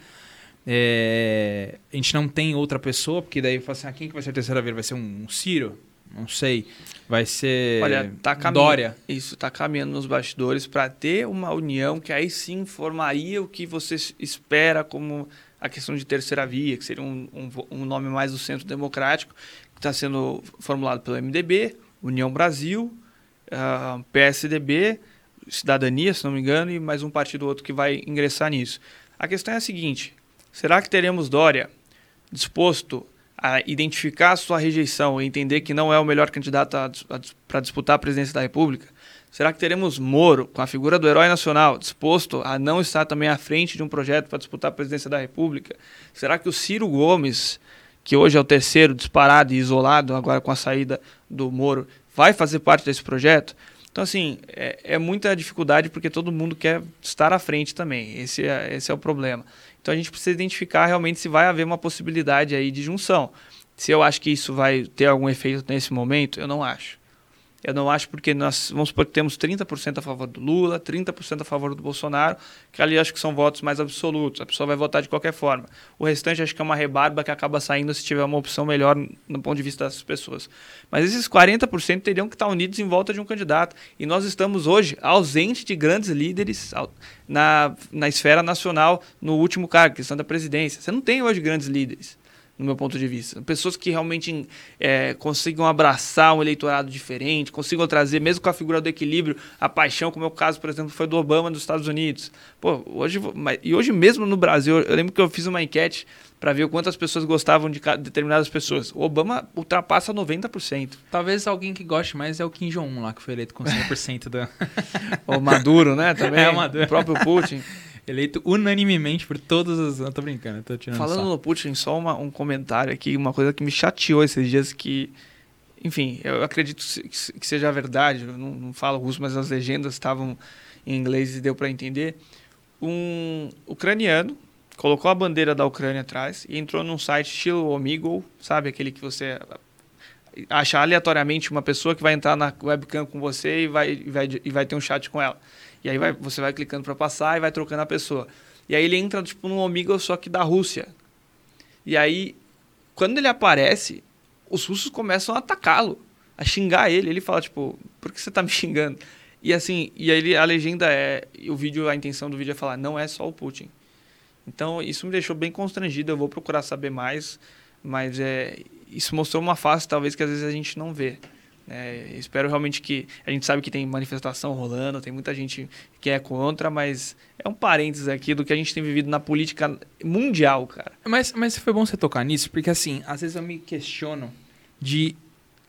É, a gente não tem outra pessoa, porque daí fala assim, ah, quem que vai ser a terceira vez? Vai ser um, um Ciro? Não sei. Vai ser Olha, tá Dória. Isso, está caminhando nos bastidores para ter uma união que aí sim formaria o que você espera como a questão de terceira via, que seria um, um, um nome mais do centro democrático, que está sendo formulado pelo MDB, União Brasil, uh, ah, PSDB, Cidadania, se não me engano, e mais um partido outro que vai ingressar nisso. A questão é a seguinte: será que teremos Dória disposto a identificar a sua rejeição e entender que não é o melhor candidato para disputar a presidência da República? Será que teremos Moro, com a figura do herói nacional, disposto a não estar também à frente de um projeto para disputar a presidência da República? Será que o Ciro Gomes, que hoje é o terceiro disparado e isolado, agora com a saída do Moro, vai fazer parte desse projeto? Então, assim, é, é muita dificuldade porque todo mundo quer estar à frente também. Esse é, esse é o problema. Então a gente precisa identificar realmente se vai haver uma possibilidade aí de junção. Se eu acho que isso vai ter algum efeito nesse momento, eu não acho. Eu não acho porque nós vamos supor que temos 30% a favor do Lula, 30% a favor do Bolsonaro, que ali acho que são votos mais absolutos. A pessoa vai votar de qualquer forma. O restante acho que é uma rebarba que acaba saindo se tiver uma opção melhor no ponto de vista dessas pessoas. Mas esses 40% teriam que estar unidos em volta de um candidato. E nós estamos hoje ausentes de grandes líderes na, na esfera nacional no último cargo, questão da presidência. Você não tem hoje grandes líderes no meu ponto de vista. Pessoas que realmente é, consigam abraçar um eleitorado diferente, consigam trazer, mesmo com a figura do equilíbrio, a paixão, como é o caso, por exemplo, foi do Obama dos Estados Unidos. Pô, hoje, e hoje mesmo no Brasil, eu lembro que eu fiz uma enquete para ver quantas pessoas gostavam de determinadas pessoas. O Obama ultrapassa 90%. Talvez alguém que goste mais é o Kim Jong-un lá, que foi eleito com 100% da... o Maduro, né, também. É, o Maduro. O próprio Putin. Eleito unanimemente por todos os. Eu tô brincando, tô tirando Falando no Putin, só uma, um comentário aqui, uma coisa que me chateou esses dias que. Enfim, eu acredito que seja verdade, eu não, não falo russo, mas as legendas estavam em inglês e deu para entender. Um ucraniano colocou a bandeira da Ucrânia atrás e entrou num site estilo Omegle, sabe? Aquele que você acha aleatoriamente uma pessoa que vai entrar na webcam com você e vai, e vai, e vai ter um chat com ela. E aí vai, você vai clicando para passar e vai trocando a pessoa. E aí ele entra tipo num Omegle só que da Rússia. E aí, quando ele aparece, os russos começam a atacá-lo, a xingar ele. Ele fala, tipo, por que você tá me xingando? E assim, e aí a legenda é, o vídeo, a intenção do vídeo é falar, não é só o Putin. Então, isso me deixou bem constrangido, eu vou procurar saber mais, mas é, isso mostrou uma face talvez que às vezes a gente não vê. É, espero realmente que. A gente sabe que tem manifestação rolando, tem muita gente que é contra, mas é um parênteses aqui do que a gente tem vivido na política mundial, cara. Mas, mas foi bom você tocar nisso, porque assim, às vezes eu me questiono de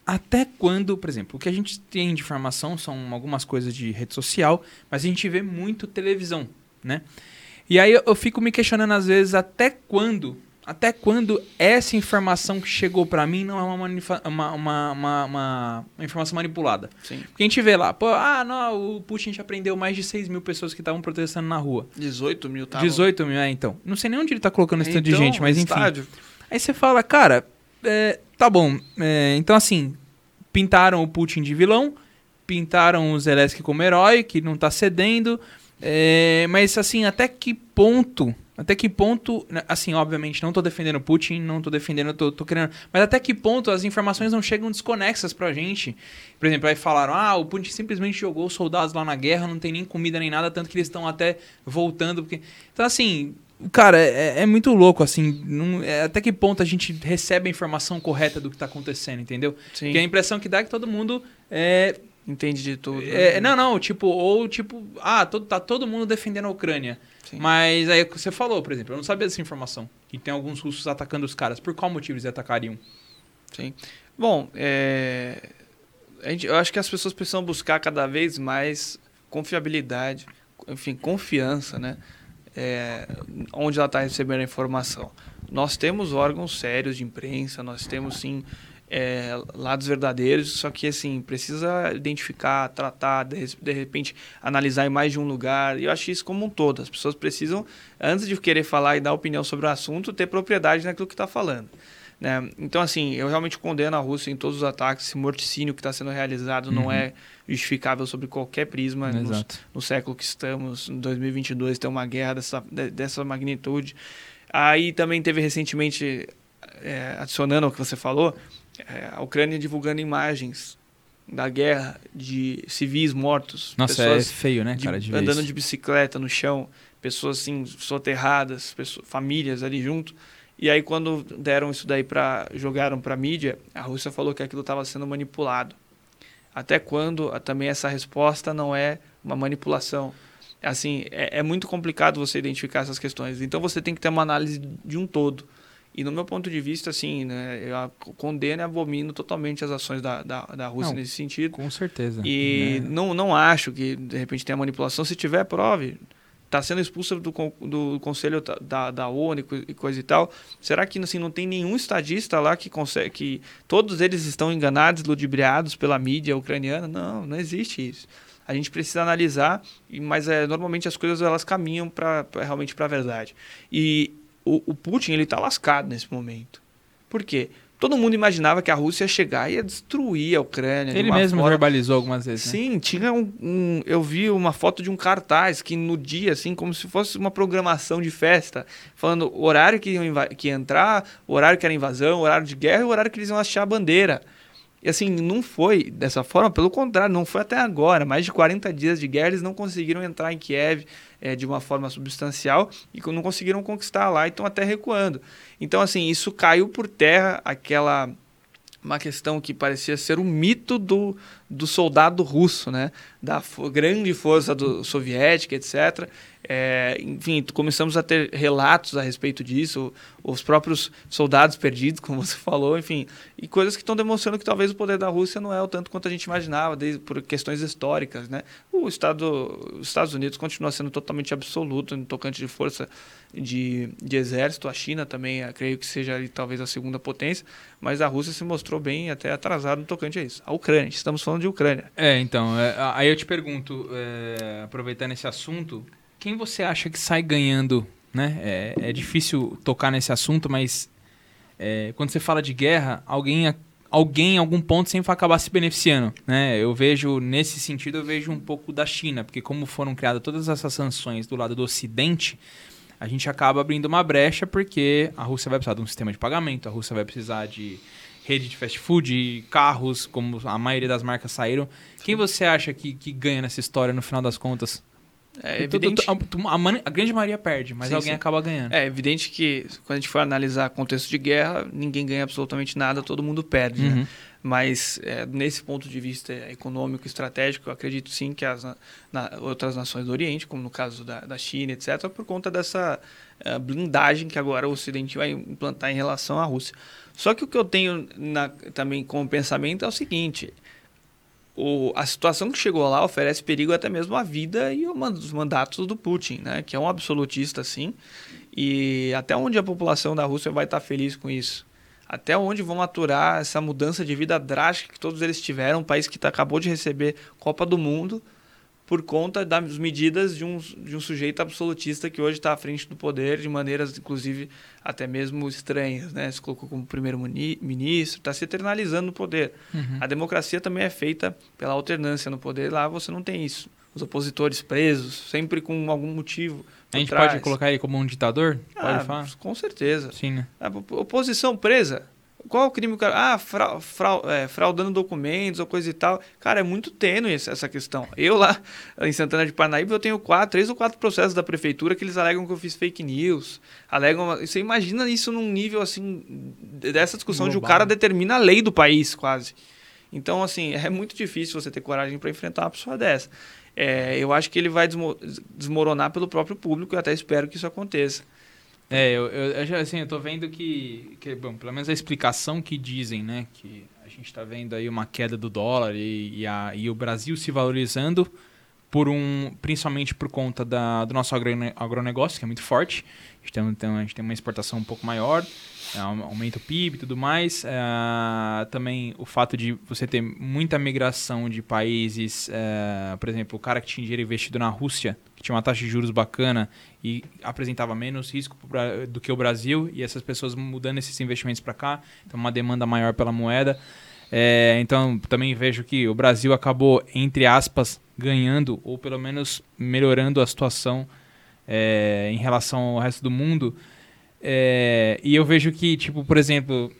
até quando, por exemplo, o que a gente tem de informação são algumas coisas de rede social, mas a gente vê muito televisão, né? E aí eu, eu fico me questionando às vezes até quando até quando essa informação que chegou para mim não é uma, uma, uma, uma, informação manipulada. Sim. Porque a gente vê lá, pô, ah, não, o Putin já prendeu mais de 6 mil pessoas que estavam protestando na rua. 18 mil, tá? 18 mil, é, então. Não sei nem onde ele tá colocando esse tanto de então, gente, mas enfim. Aí você fala, cara, é, tá bom. É, então, assim, pintaram o Putin de vilão, pintaram o Zelensky como herói, que não tá cedendo. É, mas, assim, até que ponto até que ponto, né, assim, obviamente, não tô defendendo Putin, não tô defendendo, tô, tô querendo. Mas até que ponto as informações não chegam desconexas pra gente? Por exemplo, aí falaram: ah, o Putin simplesmente jogou soldados lá na guerra, não tem nem comida nem nada, tanto que eles estão até voltando. Porque... Então, assim, cara, é, é muito louco, assim. Não, é, até que ponto a gente recebe a informação correta do que tá acontecendo, entendeu? Sim. Porque a impressão que dá é que todo mundo. É, Entende de tudo. É, né? Não, não, tipo, ou tipo, ah, todo, tá todo mundo defendendo a Ucrânia. Sim. Mas aí você falou, por exemplo, eu não sabia dessa informação. Que tem alguns russos atacando os caras. Por qual motivo eles atacariam? Sim. Bom, é... gente, eu acho que as pessoas precisam buscar cada vez mais confiabilidade, enfim, confiança, né? É... onde ela está recebendo a informação. Nós temos órgãos sérios de imprensa, nós temos sim é, lados verdadeiros, só que assim, precisa identificar, tratar, de, de, repente analisar em mais de um lugar. E eu acho isso como um todo. As pessoas precisam, antes de querer falar e dar opinião sobre o assunto, ter propriedade naquilo que está falando. Né? Então, assim, eu realmente condeno a Rússia em todos os ataques. Esse morticínio que está sendo realizado uhum. não é justificável sobre qualquer prisma no, no, século que estamos. Em 2022 tem uma guerra dessa, dessa magnitude. Aí também teve recentemente, é, adicionando ao que você falou, é, a Ucrânia divulgando imagens da guerra de civis mortos. Nossa, é feio, né, cara? De, andando de bicicleta no chão, pessoas assim soterradas, pessoas, famílias ali junto. E aí quando deram isso daí para jogaram para mídia, a Rússia falou que aquilo estava sendo manipulado. Até quando também essa resposta não é uma manipulação? Assim, é, é muito complicado você identificar essas questões. Então você tem que ter uma análise de um todo. E no meu ponto de vista, assim, né, eu condeno e abomino totalmente as ações da, da, da Rússia não, nesse sentido. Com certeza. E é. não, não acho que, de repente, tenha manipulação. Se tiver, prove. Está sendo expulso do, do Conselho da, da ONU e coisa e tal. Será que assim, não tem nenhum estadista lá que consegue. que todos eles estão enganados, ludibriados pela mídia ucraniana? Não, não existe isso a gente precisa analisar, mas é, normalmente as coisas elas caminham para realmente para a verdade. E o, o Putin ele está lascado nesse momento. Por quê? Todo mundo imaginava que a Rússia ia chegar e ia destruir a Ucrânia. Ele mesmo verbalizou algumas vezes. Né? Sim, tinha um, um, Eu vi uma foto de um cartaz que no dia, assim, como se fosse uma programação de festa, falando o horário que, iam que ia entrar, o horário que era invasão, o horário de guerra e o horário que eles iam achar a bandeira. E assim, não foi dessa forma, pelo contrário, não foi até agora. Mais de 40 dias de guerra, eles não conseguiram entrar em Kiev é, de uma forma substancial e não conseguiram conquistar lá e estão até recuando. Então, assim, isso caiu por terra aquela uma questão que parecia ser um mito do, do soldado russo, né? da grande força do, soviética, etc. É, enfim, começamos a ter relatos a respeito disso, os próprios soldados perdidos, como você falou, enfim, e coisas que estão demonstrando que talvez o poder da Rússia não é o tanto quanto a gente imaginava, desde, por questões históricas. Né? O Estado, os Estados Unidos continua sendo totalmente absoluto no tocante de força de, de exército, a China também, creio que seja ali, talvez a segunda potência, mas a Rússia se mostrou bem até atrasada no tocante a isso. A Ucrânia, estamos falando de Ucrânia. É, então, é, aí eu te pergunto, é, aproveitando esse assunto, quem você acha que sai ganhando? Né? É, é difícil tocar nesse assunto, mas é, quando você fala de guerra, alguém alguém em algum ponto sempre vai acabar se beneficiando, né? Eu vejo nesse sentido eu vejo um pouco da China, porque como foram criadas todas essas sanções do lado do Ocidente, a gente acaba abrindo uma brecha porque a Rússia vai precisar de um sistema de pagamento, a Rússia vai precisar de rede de fast food, carros, como a maioria das marcas saíram. Quem você acha que, que ganha nessa história no final das contas? É evidente... a, a, grande maioria perde, mas sim, alguém sim. acaba ganhando. É evidente que quando a gente for analisar contexto de guerra, ninguém ganha absolutamente nada, todo mundo perde. Né? Uhum. Né? Mas é, nesse ponto de vista econômico, estratégico, eu acredito sim que as na, outras nações do Oriente, como no caso da, da China, etc., por conta dessa uh, blindagem que agora o Ocidente vai implantar em relação à Rússia. Só que o que eu tenho na, também como pensamento é o seguinte: o, a situação que chegou lá oferece perigo até mesmo à vida e os mandatos do Putin, né? que é um absolutista assim. E até onde a população da Rússia vai estar feliz com isso? Até onde vão aturar essa mudança de vida drástica que todos eles tiveram? Um país que tá, acabou de receber Copa do Mundo por conta das medidas de um, de um sujeito absolutista que hoje está à frente do poder de maneiras, inclusive, até mesmo estranhas. Né? Se colocou como primeiro-ministro, está se eternalizando no poder. Uhum. A democracia também é feita pela alternância no poder, lá você não tem isso. Os opositores presos, sempre com algum motivo. A gente trás. pode colocar ele como um ditador? Pode ah, falar? Com certeza. Sim, né? A oposição presa, qual o crime o cara. Ah, fra, fra, é, fraudando documentos ou coisa e tal. Cara, é muito tênue essa questão. Eu lá em Santana de Parnaíba, eu tenho quatro, três ou quatro processos da prefeitura que eles alegam que eu fiz fake news. Alegam. Você imagina isso num nível assim. dessa discussão Global. de o cara determina a lei do país, quase. Então, assim, é muito difícil você ter coragem para enfrentar uma pessoa dessa. É, eu acho que ele vai desmoronar pelo próprio público e até espero que isso aconteça. É, eu, eu, assim, eu tô vendo que, que, bom, pelo menos a explicação que dizem, né, que a gente está vendo aí uma queda do dólar e, e, a, e o Brasil se valorizando por um, principalmente por conta da, do nosso agronegócio, que é muito forte. A gente tem, então, a gente tem uma exportação um pouco maior, é, aumenta o PIB e tudo mais. É, também o fato de você ter muita migração de países, é, por exemplo, o cara que tinha dinheiro investido na Rússia, que tinha uma taxa de juros bacana e apresentava menos risco do que o Brasil, e essas pessoas mudando esses investimentos para cá, então uma demanda maior pela moeda. É, então também vejo que o Brasil acabou, entre aspas, ganhando, ou pelo menos melhorando a situação é, em relação ao resto do mundo. É, e eu vejo que, tipo, por exemplo,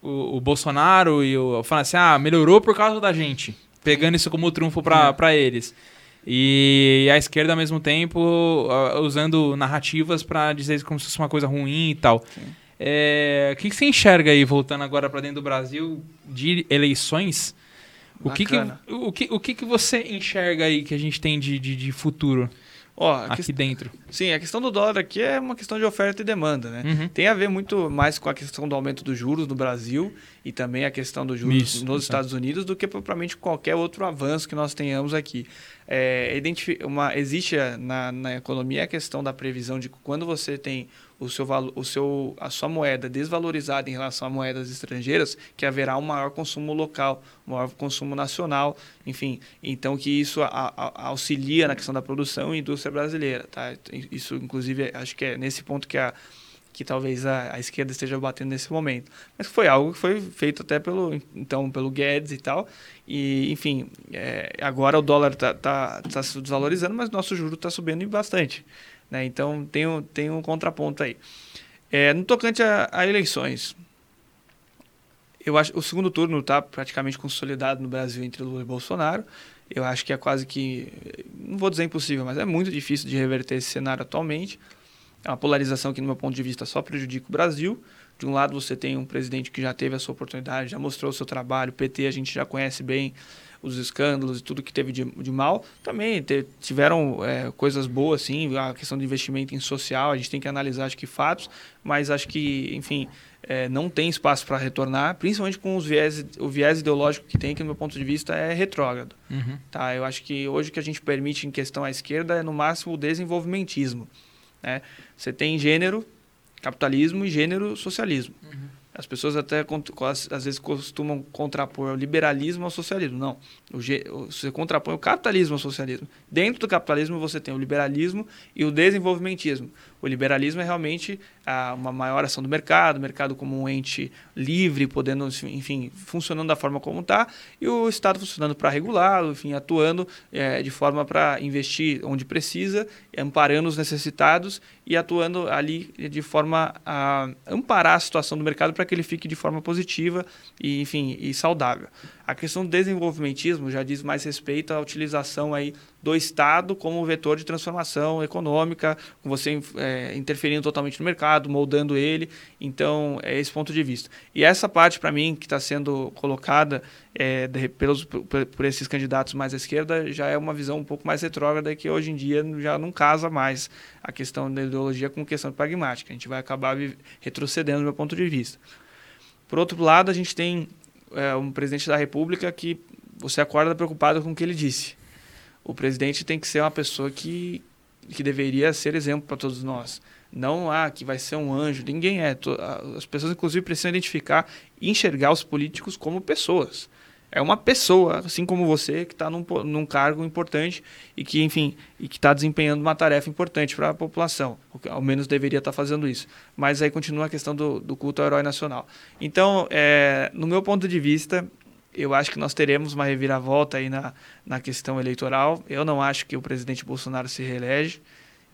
o, o Bolsonaro e o falando assim, ah, melhorou por causa da gente, pegando isso como trunfo para eles. E a esquerda, ao mesmo tempo, usando narrativas para dizer como se fosse uma coisa ruim e tal. É, o que, que, você enxerga aí, voltando agora para dentro do Brasil, de eleições? O que, que, o, que, o que, que você enxerga aí que a gente tem de, de, de futuro? Ó, aqui que... dentro. Sim, a questão do dólar aqui é uma questão de oferta e demanda, né? Uhum. Tem a ver muito mais com a questão do aumento dos juros no Brasil e também a questão dos juros Isso, nos Estados Unidos do que propriamente qualquer outro avanço que nós tenhamos aqui. É, uma, existe na, na economia a questão da previsão de quando você tem o seu, o seu, a sua moeda desvalorizada em relação a moedas estrangeiras, que haverá um maior consumo local, um maior consumo nacional, enfim. Então, que isso a, a, auxilia na questão da produção e indústria brasileira. Tá? Isso, inclusive, acho que é nesse ponto que a que talvez a, a, esquerda esteja batendo nesse momento. Mas foi algo que foi feito até pelo então pelo Guedes e tal. E enfim, é, agora o dólar está tá, tá se desvalorizando, mas nosso juro está subindo bastante. Né? Então tem um, tem um contraponto aí. É, no tocante a, a, eleições, eu acho o segundo turno está praticamente consolidado no Brasil entre Lula e Bolsonaro. Eu acho que é quase que, não vou dizer impossível, mas é muito difícil de reverter esse cenário atualmente. É uma polarização que, no meu ponto de vista, só prejudica o Brasil. De um lado, você tem um presidente que já teve a sua oportunidade, já mostrou o seu trabalho, o PT a gente já conhece bem, os escândalos e tudo que teve de, de mal, também te, tiveram é, coisas boas, sim, a questão de investimento em social, a gente tem que analisar, acho que, fatos, mas acho que, enfim, é, não tem espaço para retornar, principalmente com os viés, o viés ideológico que tem, que, no meu ponto de vista, é retrógrado. Uhum. Tá? Eu acho que hoje o que a gente permite em questão à esquerda é, no máximo, o desenvolvimentismo. Né? Você tem gênero, capitalismo e gênero, socialismo. Uhum. As pessoas até às vezes costumam contrapor o liberalismo ao socialismo. Não. Você contrapõe o capitalismo ao socialismo. Dentro do capitalismo você tem o liberalismo e o desenvolvimentismo. O liberalismo é realmente a, uma maior ação do mercado, o mercado como um ente livre, podendo, enfim, funcionando da forma como está, e o Estado funcionando para regulá-lo, enfim, atuando é, de forma para investir onde precisa, amparando os necessitados e atuando ali de forma a amparar a situação do mercado para que ele fique de forma positiva e, enfim, e saudável. A questão do desenvolvimentismo já diz mais respeito à utilização aí do Estado como vetor de transformação econômica, com você é, interferindo totalmente no mercado, moldando ele. Então, é esse ponto de vista. E essa parte, para mim, que está sendo colocada é, de, pelos, por, por, esses candidatos mais à esquerda, já é uma visão um pouco mais retrógrada que hoje em dia já não casa mais a questão da ideologia com questão pragmática. A gente vai acabar retrocedendo do meu ponto de vista. Por outro lado, a gente tem é, um presidente da República que você acorda preocupado com o que ele disse o presidente tem que ser uma pessoa que, que deveria ser exemplo para todos nós. Não ah, que vai ser um anjo, ninguém é. As pessoas, inclusive, precisam identificar e enxergar os políticos como pessoas. É uma pessoa, assim como você, que está num, num cargo importante e que, enfim, e que está desempenhando uma tarefa importante para a população. Ao menos deveria estar tá fazendo isso. Mas aí continua a questão do, do culto ao herói nacional. Então, é, no meu ponto de vista, eu acho que nós teremos uma reviravolta aí na, na questão eleitoral. Eu não acho que o presidente Bolsonaro se reelege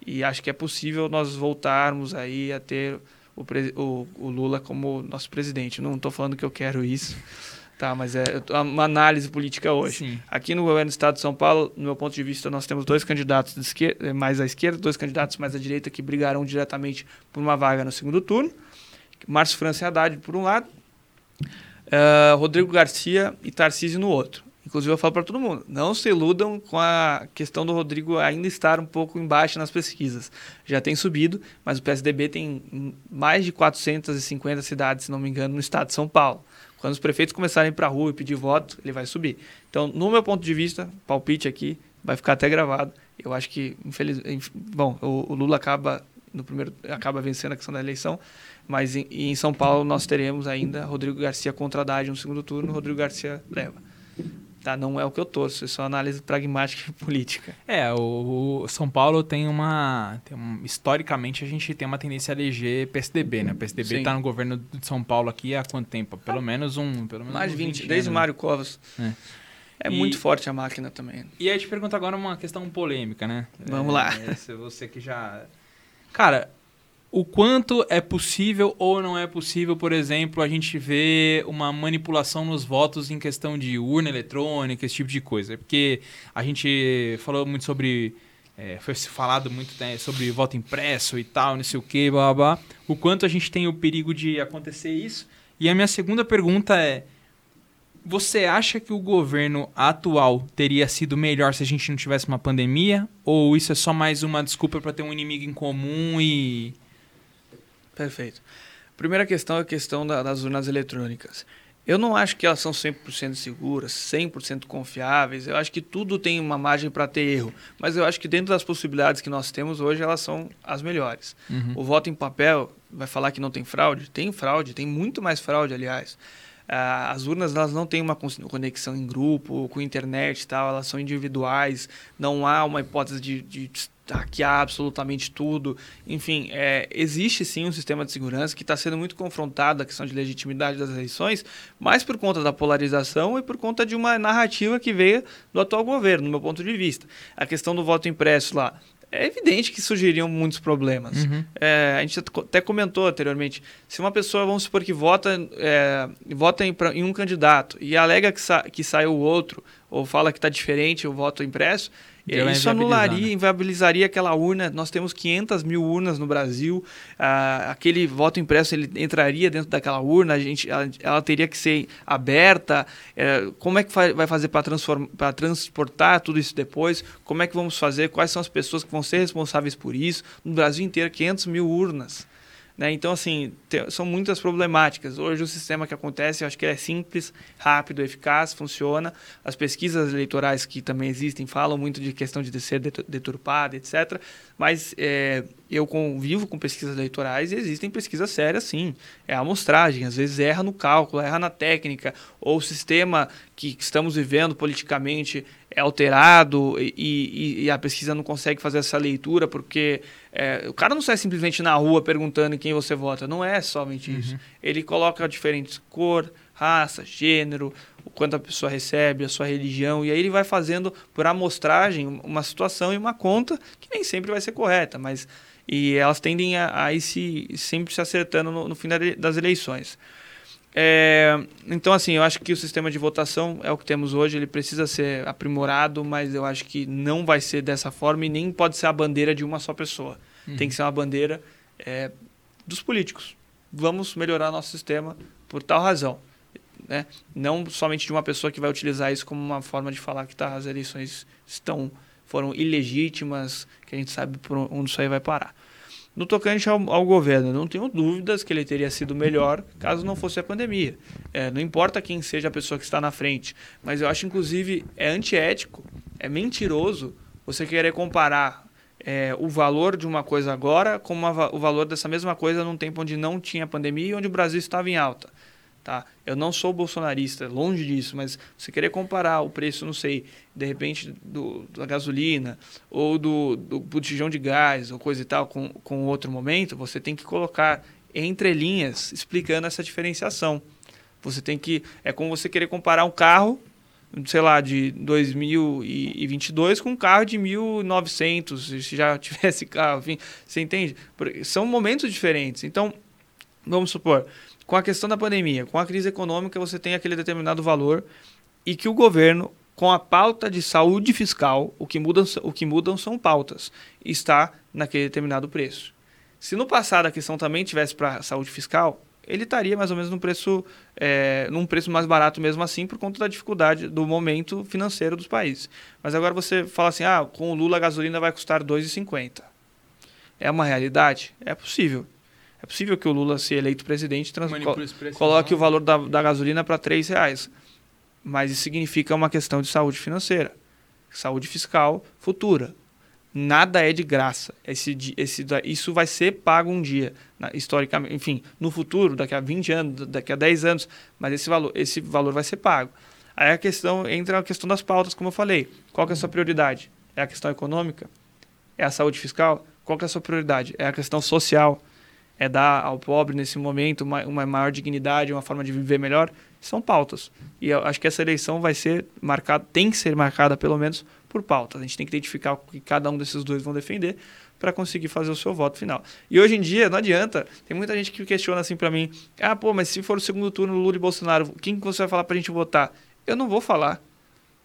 e acho que é possível nós voltarmos aí a ter o, o, o Lula como nosso presidente. Não estou falando que eu quero isso, tá? Mas é uma análise política hoje. Sim. Aqui no governo do Estado de São Paulo, no meu ponto de vista, nós temos dois candidatos esquerda, mais à esquerda, dois candidatos mais à direita que brigarão diretamente por uma vaga no segundo turno. Márcio França e Haddad por um lado uh, Rodrigo Garcia e Tarcísio no outro. Inclusive, eu falo para todo mundo: não se iludam com a questão do Rodrigo ainda estar um pouco embaixo nas pesquisas. Já tem subido, mas o PSDB tem mais de 450 cidades, se não me engano, no estado de São Paulo. Quando os prefeitos começarem para a rua e pedir voto, ele vai subir. Então, no meu ponto de vista, palpite aqui, vai ficar até gravado. Eu acho que, infelizmente, bom, o, o Lula acaba no primeiro acaba vencendo a questão da eleição, mas em, em São Paulo nós teremos ainda Rodrigo Garcia contra Haddad no segundo turno, Rodrigo Garcia leva. Tá, não é o que eu torço, é só análise pragmática e política. É, o, o São Paulo tem uma, tem um, Historicamente, a gente tem uma tendência a eleger PSDB, né? O PSDB está no governo de São Paulo aqui há quanto tempo? Pelo menos um. Pelo menos Mais de 20, 20 desde Mário Covas. É. É e, muito forte a máquina também. E aí te pergunto agora uma questão polêmica, né? Vamos é, lá. É, você que já. Cara, o quanto é possível ou não é possível, por exemplo, a gente ver uma manipulação nos votos em questão de urna eletrônica, esse tipo de coisa. Porque a gente falou muito sobre. É, foi falado muito né, sobre voto impresso e tal, não sei o que, blá, blá blá. O quanto a gente tem o perigo de acontecer isso. E a minha segunda pergunta é: você acha que o governo atual teria sido melhor se a gente não tivesse uma pandemia? Ou isso é só mais uma desculpa para ter um inimigo em comum e Perfeito. Primeira questão é a questão da, das urnas eletrônicas. Eu não acho que elas são 100% seguras, 100% confiáveis. Eu acho que tudo tem uma margem para ter erro. Mas eu acho que dentro das possibilidades que nós temos hoje, elas são as melhores. Uhum. O voto em papel vai falar que não tem fraude? Tem fraude, tem muito mais fraude, aliás. Ah, as urnas elas não têm uma conexão em grupo, com internet e tal, elas são individuais, não há uma hipótese de, de hackear absolutamente tudo. Enfim, é, existe sim um sistema de segurança que está sendo muito confrontado a questão de legitimidade das eleições, mas por conta da polarização e por conta de uma narrativa que veio do atual governo, no meu ponto de vista. A questão do voto impresso lá. É evidente que surgiriam muitos problemas. Uhum. É, a gente até comentou anteriormente. Se uma pessoa, vamos supor que vota, é, vota em, em, um candidato e alega que, sa que saiu o outro, ou fala que está diferente o voto impresso, é, isso anularia, né? inviabilizaria aquela urna. Nós temos 500 mil urnas no Brasil. Ah, aquele voto impresso ele entraria dentro daquela urna. A gente, ela, ela teria que ser aberta. É, como é que vai fazer para transportar tudo isso depois? Como é que vamos fazer? Quais são as pessoas que vão ser responsáveis por isso? No Brasil inteiro, 500 mil urnas. Né? Então, assim, são muitas problemáticas. Hoje, o sistema que acontece, eu acho que é simples, rápido, eficaz, funciona. As pesquisas eleitorais que também existem falam muito de questão de ser deturpada, etc. Mas é, eu convivo com pesquisas eleitorais e existem pesquisas sérias, sim. É a amostragem, às vezes erra no cálculo, erra na técnica, ou o sistema que estamos vivendo politicamente é alterado e, e, e, a pesquisa não consegue fazer essa leitura porque é, o cara não sai simplesmente na rua perguntando em quem você vota. Não é somente uhum. isso. Ele coloca diferentes cor, raça, gênero, o quanto a pessoa recebe, a sua religião, e aí ele vai fazendo por amostragem uma situação e uma conta que nem sempre vai ser correta, mas e elas tendem a, a ir se, sempre se acertando no, no fim das eleições. É, então, assim, eu acho que o sistema de votação é o que temos hoje, ele precisa ser aprimorado, mas eu acho que não vai ser dessa forma e nem pode ser a bandeira de uma só pessoa. Uhum. Tem que ser uma bandeira é, dos políticos. Vamos melhorar nosso sistema por tal razão. Né? Não somente de uma pessoa que vai utilizar isso como uma forma de falar que tá, as eleições estão foram ilegítimas, que a gente sabe por onde isso aí vai parar. No tocante ao, ao, governo, não tenho dúvidas que ele teria sido melhor caso não fosse a pandemia. É, não importa quem seja a pessoa que está na frente, mas eu acho, inclusive, é antiético, é mentiroso você querer comparar é, o valor de uma coisa agora com uma, o valor dessa mesma coisa num tempo onde não tinha pandemia e onde o Brasil estava em alta. Tá? Eu não sou bolsonarista, longe disso, mas você querer comparar o preço, não sei, de repente, do, da gasolina ou do, do botijão de gás ou coisa e tal com, com outro momento, você tem que colocar entre linhas explicando essa diferenciação. Você tem que. É como você querer comparar um carro, sei lá, de 2022 com um carro de 1900, se já tivesse carro, enfim, você entende? São momentos diferentes. Então, vamos supor com a questão da pandemia, com a crise econômica, você tem aquele determinado valor e que o governo, com a pauta de saúde fiscal, o que mudam, o que mudam são pautas, está naquele determinado preço. Se no passado a questão também tivesse para saúde fiscal, ele estaria mais ou menos num preço, é, num preço mais barato mesmo assim, por conta da dificuldade do momento financeiro dos países. Mas agora você fala assim, ah, com o Lula a gasolina vai custar R$ 2,50. É uma realidade? É possível. É possível que o Lula, se eleito presidente, trans... coloque o valor da, da gasolina para R$ reais. Mas isso significa uma questão de saúde financeira, saúde fiscal futura. Nada é de graça. Esse, esse, isso vai ser pago um dia, historicamente, enfim, no futuro, daqui a 20 anos, daqui a 10 anos, mas esse valor, esse valor vai ser pago. Aí a questão entra a questão das pautas, como eu falei. Qual é a sua prioridade? É a questão econômica? É a saúde fiscal? Qual é a sua prioridade? É a questão social? É dar ao pobre nesse momento uma, uma maior dignidade, uma forma de viver melhor, são pautas. E eu acho que essa eleição vai ser marcada, tem que ser marcada pelo menos por pautas. A gente tem que identificar o que cada um desses dois vão defender para conseguir fazer o seu voto final. E hoje em dia não adianta, tem muita gente que questiona assim para mim: "Ah, pô, mas se for o segundo turno Lula e Bolsonaro, quem que você vai falar para a gente votar?" Eu não vou falar.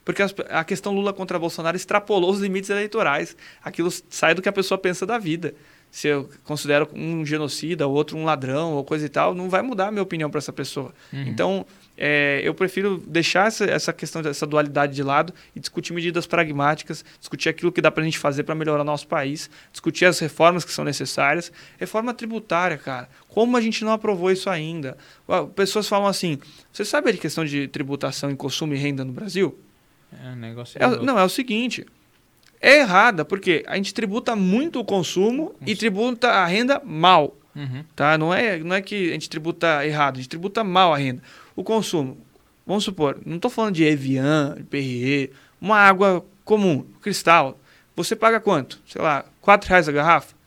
Porque a questão Lula contra Bolsonaro extrapolou os limites eleitorais. Aquilo sai do que a pessoa pensa da vida se eu considero um genocida, o outro um ladrão ou coisa e tal, não vai mudar a minha opinião para essa pessoa. Uhum. Então, é, eu prefiro deixar essa, essa questão dessa dualidade de lado e discutir medidas pragmáticas, discutir aquilo que dá para a gente fazer para melhorar nosso país, discutir as reformas que são necessárias. Reforma tributária, cara. Como a gente não aprovou isso ainda? Pessoas falam assim: você sabe a questão de tributação em consumo e renda no Brasil? É, negócio é, não, é o seguinte: é errada, porque a gente tributa muito o consumo e tributa a renda mal. Uhum. Tá? Não, é, não é que a gente tributa errado, a gente tributa mal a renda. O consumo, vamos supor, não estou falando de Evian, de Perrier, uma água comum, cristal. Você paga quanto? Sei lá, 4 reais a garrafa?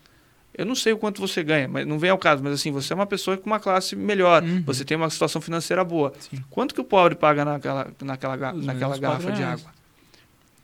Eu não sei o quanto você ganha, mas não vem ao caso, mas assim, você é uma pessoa com uma classe melhor, uhum. você tem uma situação financeira boa. Sim. Quanto que o pobre paga naquela, naquela, naquela garrafa de água?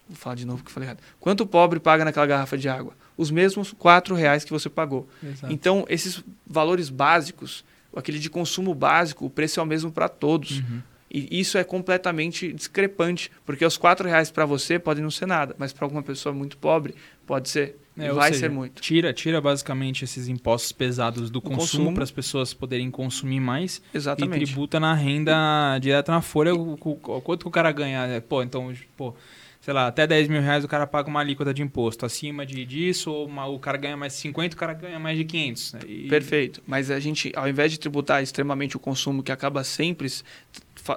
Vou falar de novo que eu falei errado. Quanto o pobre paga naquela garrafa de água? Os mesmos quatro reais que você pagou. Exato. Então, esses valores básicos, aquele de consumo básico, o preço é o mesmo para todos. Uhum. E isso é completamente discrepante, porque os quatro reais para você podem não ser nada, mas para alguma pessoa muito pobre pode ser. É, vai seja, ser muito. Tira, tira basicamente esses impostos pesados do consumo, consumo. para as pessoas poderem consumir mais. Exatamente. E tributa na renda direta na folha o, o, o, quanto que o cara ganha. Pô, então, pô, sei lá, até 10 mil reais o cara paga uma alíquota de imposto. Acima de, disso, ou uma, o cara ganha mais 50, o cara ganha mais de 500. Né? E... Perfeito. Mas a gente, ao invés de tributar extremamente o consumo, que acaba sempre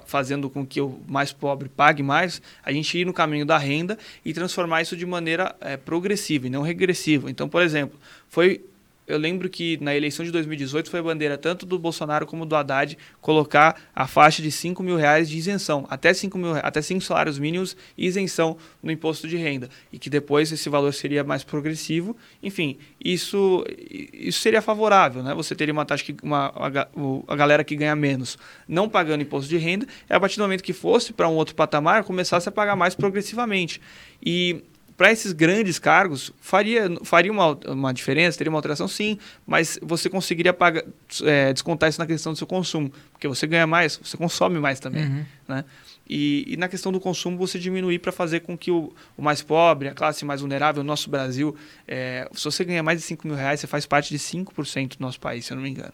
fazendo com que o mais pobre pague mais, a gente ir no caminho da renda e transformar isso de maneira é, progressiva e não regressiva. Então, por exemplo, foi eu lembro que na eleição de 2018 foi a bandeira tanto do Bolsonaro como do Haddad colocar a faixa de 5 mil reais de isenção, até 5, mil, até 5 salários mínimos isenção no imposto de renda. E que depois esse valor seria mais progressivo. Enfim, isso, isso seria favorável, né? Você teria uma taxa que uma, a, a galera que ganha menos não pagando imposto de renda, e a partir do momento que fosse para um outro patamar, começasse a pagar mais progressivamente. E para esses grandes cargos, faria, faria uma, uma diferença, teria uma alteração, sim, mas você conseguiria pagar, é, descontar isso na questão do seu consumo, porque você ganha mais, você consome mais também. Uhum. Né? E, e, na questão do consumo, você diminuir para fazer com que o, o, mais pobre, a classe mais vulnerável, o nosso Brasil, é, se você ganha mais de 5 mil reais, você faz parte de 5% do nosso país, se eu não me engano.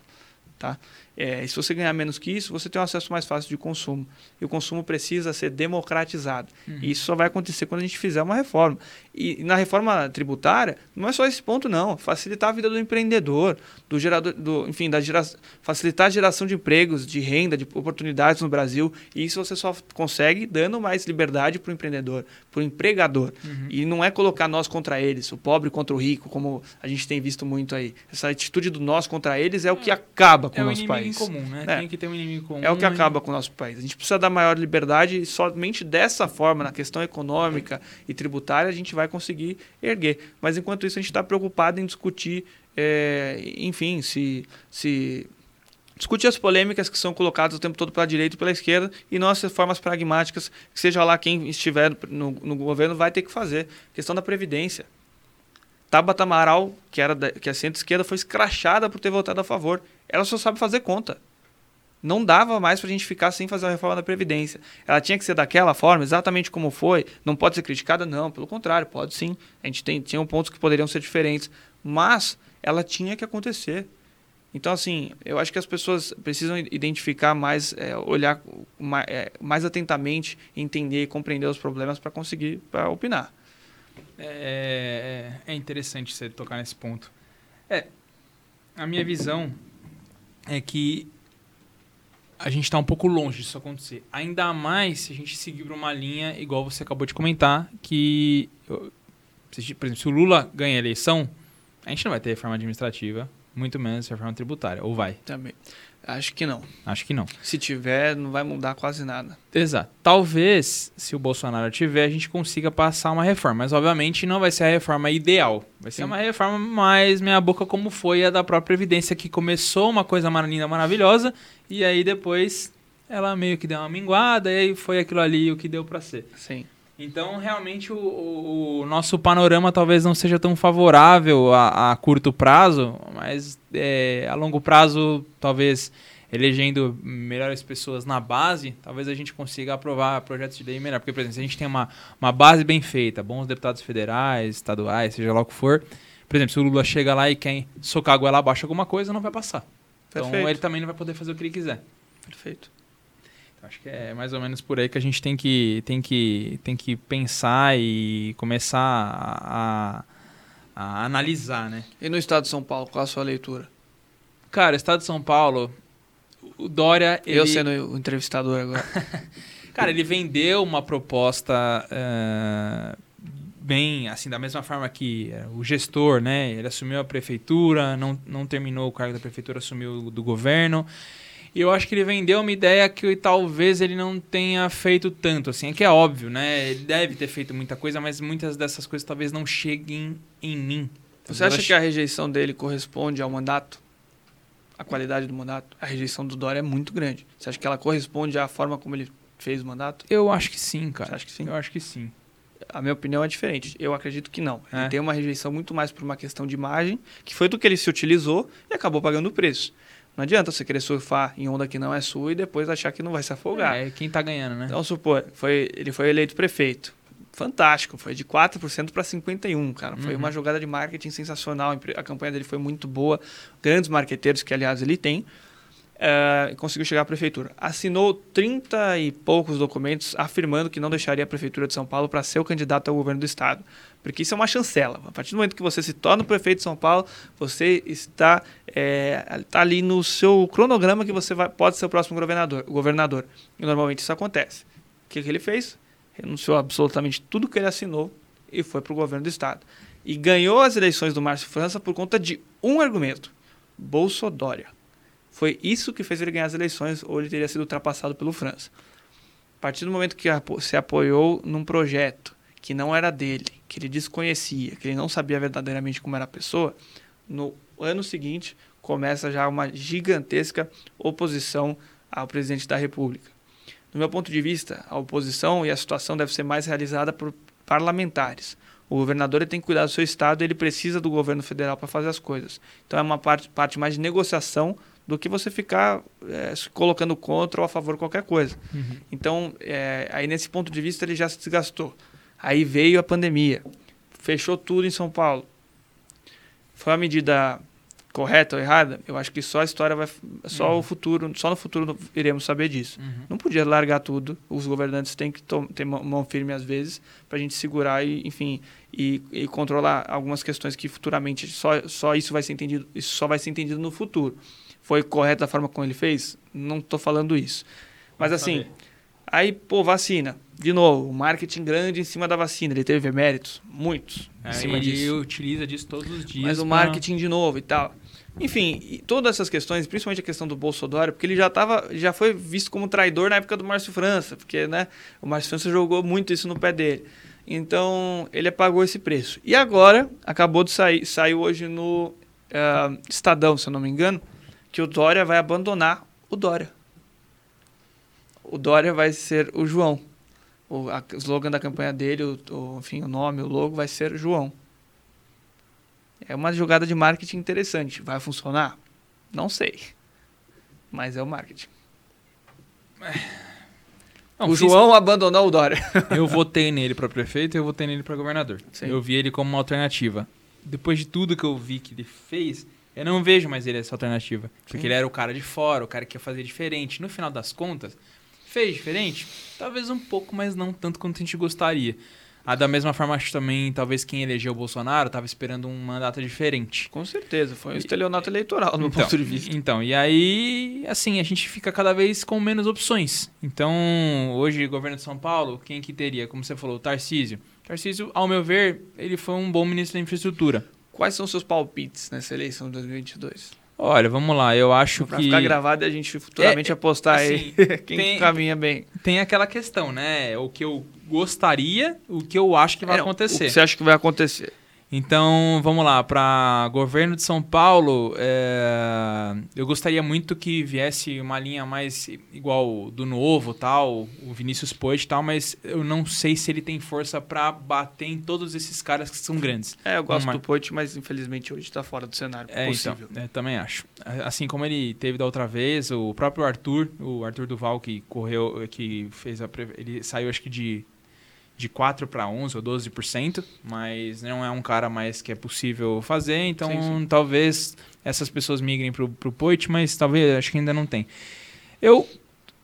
Tá? É, se você ganhar menos que isso, você tem um acesso mais fácil de consumo. E o consumo precisa ser democratizado. Uhum. E isso só vai acontecer quando a gente fizer uma reforma. E, e, na reforma tributária, não é só esse ponto, não. Facilitar a vida do empreendedor, do gerador, do, enfim, da gera, facilitar a geração de empregos, de renda, de oportunidades no Brasil. E isso você só consegue dando mais liberdade para o empreendedor, para o empregador. Uhum. E não é colocar nós contra eles, o pobre contra o rico, como a gente tem visto muito aí. Essa atitude do nós contra eles é o que acaba com é o nosso país país. comum, né? É. Tem que ter um inimigo comum. É o que acaba com o nosso país. A gente precisa dar maior liberdade e somente dessa forma, na questão econômica e tributária, a gente vai conseguir erguer. Mas enquanto isso, a gente está preocupado em discutir, é, enfim, se, se discutir as polêmicas que são colocadas o tempo todo pela direita e pela esquerda e não as formas pragmáticas que seja lá quem estiver no, no governo vai ter que fazer. questão da previdência. Tabata Amaral, que era da, que é centro-esquerda, foi escrachada por ter votado a favor. Ela só sabe fazer conta. Não dava mais para a gente ficar sem fazer a reforma da Previdência. Ela tinha que ser daquela forma, exatamente como foi. Não pode ser criticada? Não, pelo contrário, pode sim. A gente tem, tinha pontos que poderiam ser diferentes. Mas ela tinha que acontecer. Então, assim, eu acho que as pessoas precisam identificar mais, é, olhar mais, é, mais atentamente, entender e compreender os problemas para conseguir pra opinar. É, é, é interessante você tocar nesse ponto. É, a minha visão é que a gente está um pouco longe disso acontecer. Ainda mais se a gente seguir por uma linha, igual você acabou de comentar, que, por exemplo, se o Lula ganha a eleição, a gente não vai ter reforma administrativa, muito menos reforma tributária, ou vai? Também. Acho que não. Acho que não. Se tiver, não vai mudar quase nada. Exato. Talvez, se o Bolsonaro tiver, a gente consiga passar uma reforma. Mas, obviamente, não vai ser a reforma ideal. Vai ser Sim. uma reforma mais meia boca como foi a da própria Previdência, que começou uma coisa linda, maravilhosa, e aí depois ela meio que deu uma minguada, e aí foi aquilo ali o que deu para ser. Sim. Então, realmente, o, o, nosso panorama talvez não seja tão favorável a, a curto prazo, mas é, a longo prazo, talvez elegendo melhores pessoas na base, talvez a gente consiga aprovar projetos de lei melhor. Porque, por exemplo, se a gente tem uma, uma base bem feita, bons deputados federais, estaduais, seja lá o que for, por exemplo, se o Lula chega lá e quer socar a goela abaixo alguma coisa, não vai passar. Então, Perfeito. Então, ele também não vai poder fazer o que ele quiser. Perfeito. Acho que é mais ou menos por aí que a gente tem que, tem que, tem que pensar e começar a, a analisar, né? E no estado de São Paulo, qual a sua leitura? Cara, o estado de São Paulo, o Dória... Ele... Eu sendo o entrevistador agora. Cara, ele vendeu uma proposta uh, bem, assim, da mesma forma que o gestor, né? Ele assumiu a prefeitura, não, não terminou o cargo da prefeitura, assumiu do governo. E eu acho que ele vendeu uma ideia que talvez ele não tenha feito tanto, assim. É que é óbvio, né? Ele deve ter feito muita coisa, mas muitas dessas coisas talvez não cheguem em mim. Você acha que a rejeição dele corresponde ao mandato? A qualidade do mandato? A rejeição do Dória é muito grande. Você acha que ela corresponde à forma como ele fez o mandato? Eu acho que sim, cara. Você acha que sim? Eu acho que sim. A minha opinião é diferente. Eu acredito que não. Ele é. tem uma rejeição muito mais por uma questão de imagem, que foi do que ele se utilizou e acabou pagando o preço. Não adianta você querer surfar em onda que não é sua e depois achar que não vai se afogar. É, quem tá ganhando, né? Então, supor, foi, ele foi eleito prefeito. Fantástico, foi de 4% para 51%, cara. Foi uhum. uma jogada de marketing sensacional. A campanha dele foi muito boa. Grandes marqueteiros que, aliás, ele tem. Uh, conseguiu chegar à prefeitura. Assinou 30 e poucos documentos afirmando que não deixaria a prefeitura de São Paulo para ser o candidato ao governo do estado. Porque isso é uma chancela. A partir do momento que você se torna prefeito de São Paulo, você está, é, está ali no seu cronograma que você vai, pode ser o próximo governador. governador. E normalmente isso acontece. O que, que ele fez? Renunciou absolutamente tudo que ele assinou e foi para o governo do estado. E ganhou as eleições do Márcio França por conta de um argumento: Bolsodória. Foi isso que fez ele ganhar as eleições, ou ele teria sido ultrapassado pelo França. A partir do momento que se apoiou num projeto que não era dele, que ele desconhecia, que ele não sabia verdadeiramente como era a pessoa, no ano seguinte começa já uma gigantesca oposição ao presidente da República. Do meu ponto de vista, a oposição e a situação deve ser mais realizada por parlamentares. O governador tem que cuidar do seu estado, ele precisa do governo federal para fazer as coisas. Então é uma parte, parte mais de negociação do que você ficar é, se colocando contra ou a favor de qualquer coisa. Uhum. Então, é, aí nesse ponto de vista ele já se desgastou. Aí veio a pandemia, fechou tudo em São Paulo. Foi uma medida correta ou errada? Eu acho que só a história vai, só uhum. o futuro, só no futuro iremos saber disso. Uhum. Não podia largar tudo. Os governantes têm que ter mão firme às vezes para a gente segurar e, enfim, e, e, controlar algumas questões que futuramente só, só isso vai ser entendido, isso só vai ser entendido no futuro foi correto da forma como ele fez? Não estou falando isso. Mas assim, aí, pô, vacina. De novo, marketing grande em cima da vacina. Ele teve méritos, muitos, é, em cima disso. Ele utiliza disso todos os dias. Mas o marketing de novo e tal. Enfim, todas essas questões, principalmente a questão do Bolsonaro, porque ele já tava, já foi visto como traidor na época do Márcio França, porque né, o Márcio França jogou muito isso no pé dele. Então, ele pagou esse preço. E agora, acabou de sair, saiu hoje no uh, Estadão, se eu não me engano, que o Dória vai abandonar o Dória. O Dória vai ser o João. O a, slogan da campanha dele, o, o, enfim, o nome, o logo vai ser João. É uma jogada de marketing interessante. Vai funcionar? Não sei. Mas é o marketing. Não, o fiz... João abandonou o Dória. eu votei nele para prefeito e eu votei nele para governador. Sim. Eu vi ele como uma alternativa. Depois de tudo que eu vi que ele fez, eu não vejo mais ele essa alternativa. Porque Sim. ele era o cara de fora, o cara que ia fazer diferente. No final das contas, fez diferente? Talvez um pouco, mas não tanto quanto a gente gostaria. Ah, da mesma forma, acho também, talvez quem elegeu o Bolsonaro estava esperando um mandato diferente. Com certeza, foi um estelionato eleitoral, do meu então, ponto de vista. Então, e aí, assim, a gente fica cada vez com menos opções. Então, hoje, governo de São Paulo, quem que teria? Como você falou, o Tarcísio. Tarcísio, ao meu ver, ele foi um bom ministro da infraestrutura. Quais são os seus palpites nessa eleição de 2022? Olha, vamos lá, eu acho pra que... Pra ficar gravado e a gente futuramente é, apostar assim, aí quem tem, caminha bem. Tem aquela questão, né? O que eu gostaria, o que eu acho que vai é, acontecer. O que você acha que vai acontecer? Então, vamos lá, para governo de São Paulo, é, eu gostaria muito que viesse uma linha mais igual do Novo, tal, o Vinícius Poit tal, mas eu não sei se ele tem força para bater em todos esses caras que são grandes. É, eu gosto uma... do Poit, mas infelizmente hoje está fora do cenário é, então, possível. Então, é, também acho. Assim como ele teve da outra vez, o próprio Arthur, o Arthur Duval que correu, que fez a ele saiu acho que de de 4 para 11 ou 12%, mas não é um cara mais que é possível fazer, então sim, sim. talvez essas pessoas migrem para o Poit, mas talvez acho que ainda não tem. Eu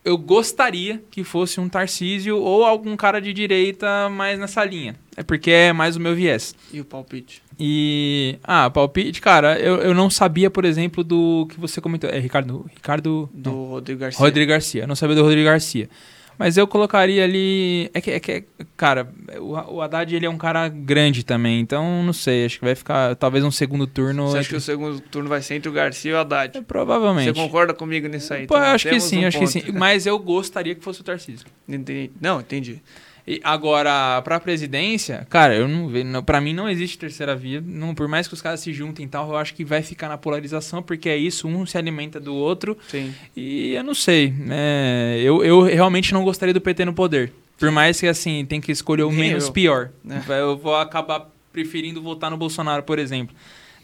eu gostaria que fosse um Tarcísio ou algum cara de direita mais nessa linha. É porque é mais o meu viés. E o palpite? E. Ah, palpite, cara, eu, eu não sabia, por exemplo, do que você comentou. É Ricardo. Ricardo. Do não. Rodrigo Garcia. Rodrigo Garcia. Eu não sabia do Rodrigo Garcia. Mas eu colocaria ali. É que, é que cara, o, o Haddad ele é um cara grande também, então não sei. Acho que vai ficar talvez um segundo turno. Você acha que o segundo turno vai ser entre o Garcia e o Haddad? É, provavelmente. Você concorda comigo nisso aí? Pô, então, acho que sim, um acho ponto. que sim. Mas eu gostaria que fosse o Tarcísio. Entendi. Não, entendi. E agora, para a presidência, cara, eu não vejo. Para mim não existe terceira via. Não, por mais que os caras se juntem e tal, eu acho que vai ficar na polarização, porque é isso, um se alimenta do outro. Sim. E eu não sei. É, eu, eu realmente não gostaria do PT no poder. Por mais que assim, tem que escolher o menos eu. pior. É. Eu vou acabar preferindo votar no Bolsonaro, por exemplo.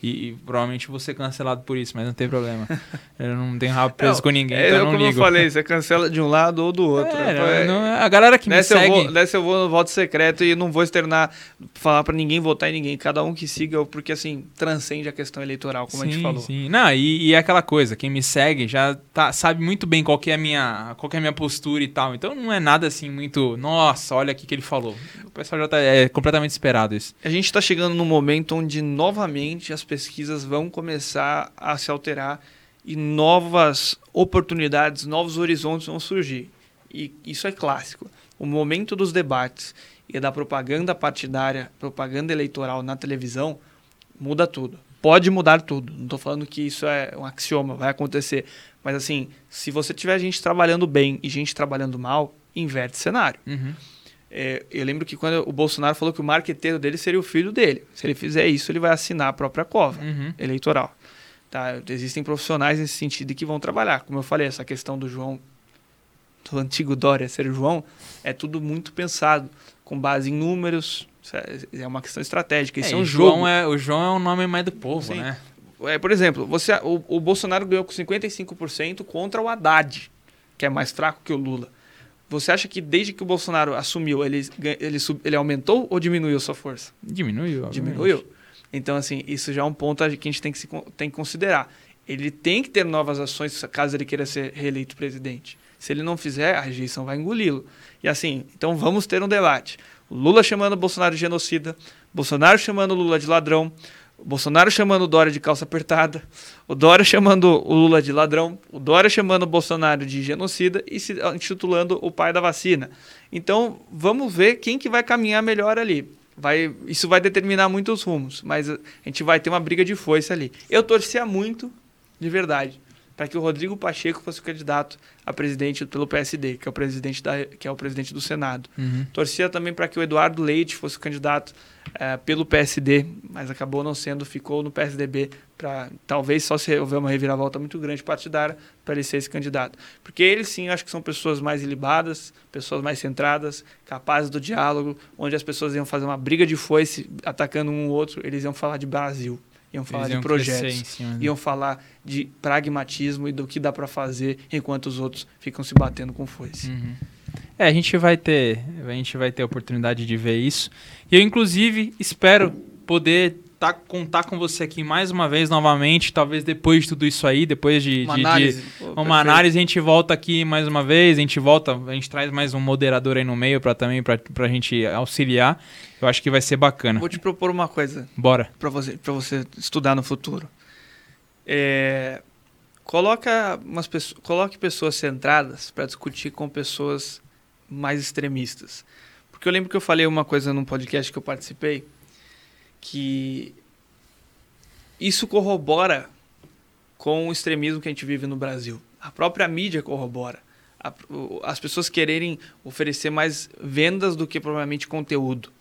E, e, provavelmente vou ser cancelado por isso, mas não tem problema. eu não tenho rabo preso não, com ninguém, é, então eu, não como ligo. eu falei, você cancela de um lado ou do outro. É, não, a galera que me segue... Eu vou, nessa eu vou no voto secreto e não vou externar, falar para ninguém votar em ninguém. Cada um que siga, porque assim, transcende a questão eleitoral, como sim, a gente falou. Sim, não, e, e, é aquela coisa, quem me segue já tá, sabe muito bem qual é a minha, qual é a minha postura e tal. Então não é nada assim muito, nossa, olha o que ele falou. O pessoal já tá é completamente esperado isso. A gente está chegando num momento onde novamente as pesquisas vão começar a se alterar e novas oportunidades, novos horizontes vão surgir. E isso é clássico. O momento dos debates e da propaganda partidária, propaganda eleitoral na televisão, muda tudo. Pode mudar tudo. Não estou falando que isso é um axioma, vai acontecer. Mas assim, se você tiver gente trabalhando bem e gente trabalhando mal, inverte cenário. Uhum. É, eu lembro que quando o Bolsonaro falou que o marqueteiro dele seria o filho dele. Se ele fizer isso, ele vai assinar a própria cova uhum. eleitoral. Tá? Existem profissionais nesse sentido que vão trabalhar. Como eu falei, essa questão do João, do antigo Dória ser João, é tudo muito pensado, com base em números. É uma questão estratégica. Isso é, é um João jogo. É, o João é o nome mais do povo, Sim. né? É, por exemplo, você, o, o Bolsonaro ganhou com 55% contra o Haddad, que é mais fraco que o Lula. Você acha que desde que o Bolsonaro assumiu, ele, ele, sub, ele aumentou ou diminuiu sua força? Diminuiu. Obviamente. Diminuiu. Então, assim, isso já é um ponto que a gente tem que, se, tem que considerar. Ele tem que ter novas ações caso ele queira ser reeleito presidente. Se ele não fizer, a rejeição vai engoli-lo. E assim, então vamos ter um debate. Lula chamando Bolsonaro de genocida, Bolsonaro chamando Lula de ladrão, o Bolsonaro chamando o Dória de calça apertada, o Dória chamando o Lula de ladrão, o Dória chamando o Bolsonaro de genocida e se intitulando o pai da vacina. Então, vamos ver quem que vai caminhar melhor ali. Vai, isso vai determinar muitos rumos, mas a gente vai ter uma briga de foice ali. Eu torcia muito, de verdade, para que o Rodrigo Pacheco fosse o candidato a presidente pelo PSD, que é o presidente, da, que é o presidente do Senado. Uhum. Torcia também para que o Eduardo Leite fosse o candidato é, pelo PSD, mas acabou não sendo, ficou no PSDB para talvez só se houver uma reviravolta muito grande partidária para ele ser esse candidato. Porque eles sim, acho que são pessoas mais ilibadas, pessoas mais centradas, capazes do diálogo, onde as pessoas iam fazer uma briga de foice atacando um ou outro, eles iam falar de Brasil iam falar Eles de projetos, cima, né? iam falar de pragmatismo e do que dá para fazer, enquanto os outros ficam se batendo com foice. Uhum. É, a gente vai ter, a gente vai ter a oportunidade de ver isso. E eu inclusive espero poder tá, contar com você aqui mais uma vez novamente, talvez depois de tudo isso aí, depois de uma de, análise, de, Pô, uma análise a gente volta aqui mais uma vez, a gente volta, a gente traz mais um moderador aí no meio para também para a gente auxiliar. Eu acho que vai ser bacana. Vou te propor uma coisa. Bora. Para você, para você estudar no futuro. É, coloca umas pessoas, coloque pessoas centradas para discutir com pessoas mais extremistas. Porque eu lembro que eu falei uma coisa num podcast que eu participei que isso corrobora com o extremismo que a gente vive no Brasil. A própria mídia corrobora. as pessoas quererem oferecer mais vendas do que provavelmente conteúdo.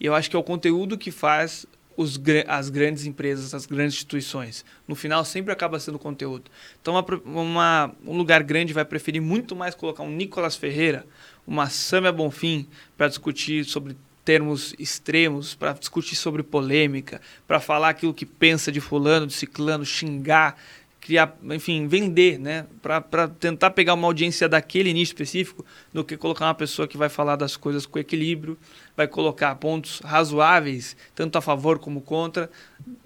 E eu acho que é o conteúdo que faz os, as grandes empresas, as grandes instituições. No final, sempre acaba sendo conteúdo. Então, uma, uma, um lugar grande vai preferir muito mais colocar um Nicolas Ferreira, uma Samia Bonfim, para discutir sobre termos extremos, para discutir sobre polêmica, para falar aquilo que pensa de fulano, de ciclano, xingar, criar, enfim, vender, né? Para tentar pegar uma audiência daquele nicho específico, do que colocar uma pessoa que vai falar das coisas com equilíbrio, vai colocar pontos razoáveis, tanto a favor como contra.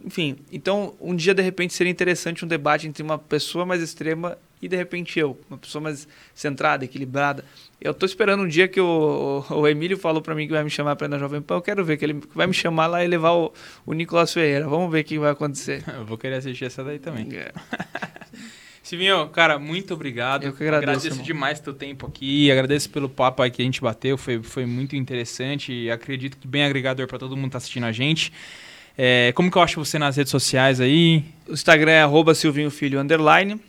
Enfim, então um dia de repente seria interessante um debate entre uma pessoa mais extrema e de repente eu, uma pessoa mais centrada, equilibrada. Eu estou esperando um dia que o, o Emílio falou para mim que vai me chamar para ir na Jovem Pan. Eu quero ver que ele vai me chamar lá e levar o, o Nicolas Ferreira. Vamos ver o que vai acontecer. Eu vou querer assistir essa daí também. É. Silvinho, cara, muito obrigado. Eu que agradeço. Agradeço demais teu tempo aqui. Agradeço pelo papo que a gente bateu. Foi, foi muito interessante e acredito que bem agregador para todo mundo que tá assistindo a gente. É, como que eu acho você nas redes sociais aí? O Instagram é arroba Silvinho Filho Underline.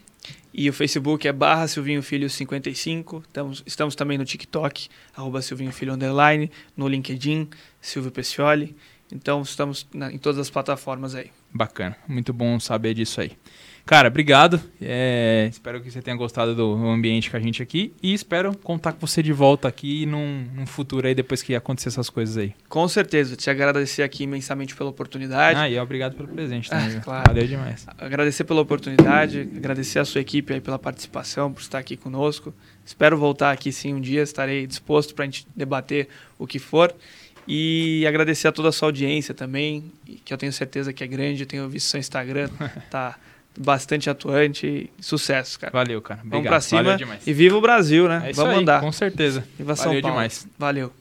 E o Facebook é barra Silvinho Filho 55. Estamos, estamos também no TikTok, arroba Silvinho Filho Underline, no LinkedIn, Silvio Pecioli. Então estamos na, em todas as plataformas aí. Bacana, muito bom saber disso aí. Cara, obrigado. É, espero que você tenha gostado do ambiente com a gente aqui e espero contar com você de volta aqui num, num futuro aí, depois que acontecer essas coisas aí. Com certeza. Te agradecer aqui imensamente pela oportunidade. Ah, e obrigado pelo presente também. Ah, claro. Valeu demais. Agradecer pela oportunidade, agradecer a sua equipe aí pela participação, por estar aqui conosco. Espero voltar aqui sim um dia, estarei disposto para a gente debater o que for. E agradecer a toda a sua audiência também, que eu tenho certeza que é grande. Eu tenho visto seu Instagram, tá bastante atuante. Sucesso, cara. Valeu, cara. Obrigado. Vamos pra cima. E viva o Brasil, né? É Vamos aí, andar. Com certeza. Viva São Valeu Paulo. demais. Valeu.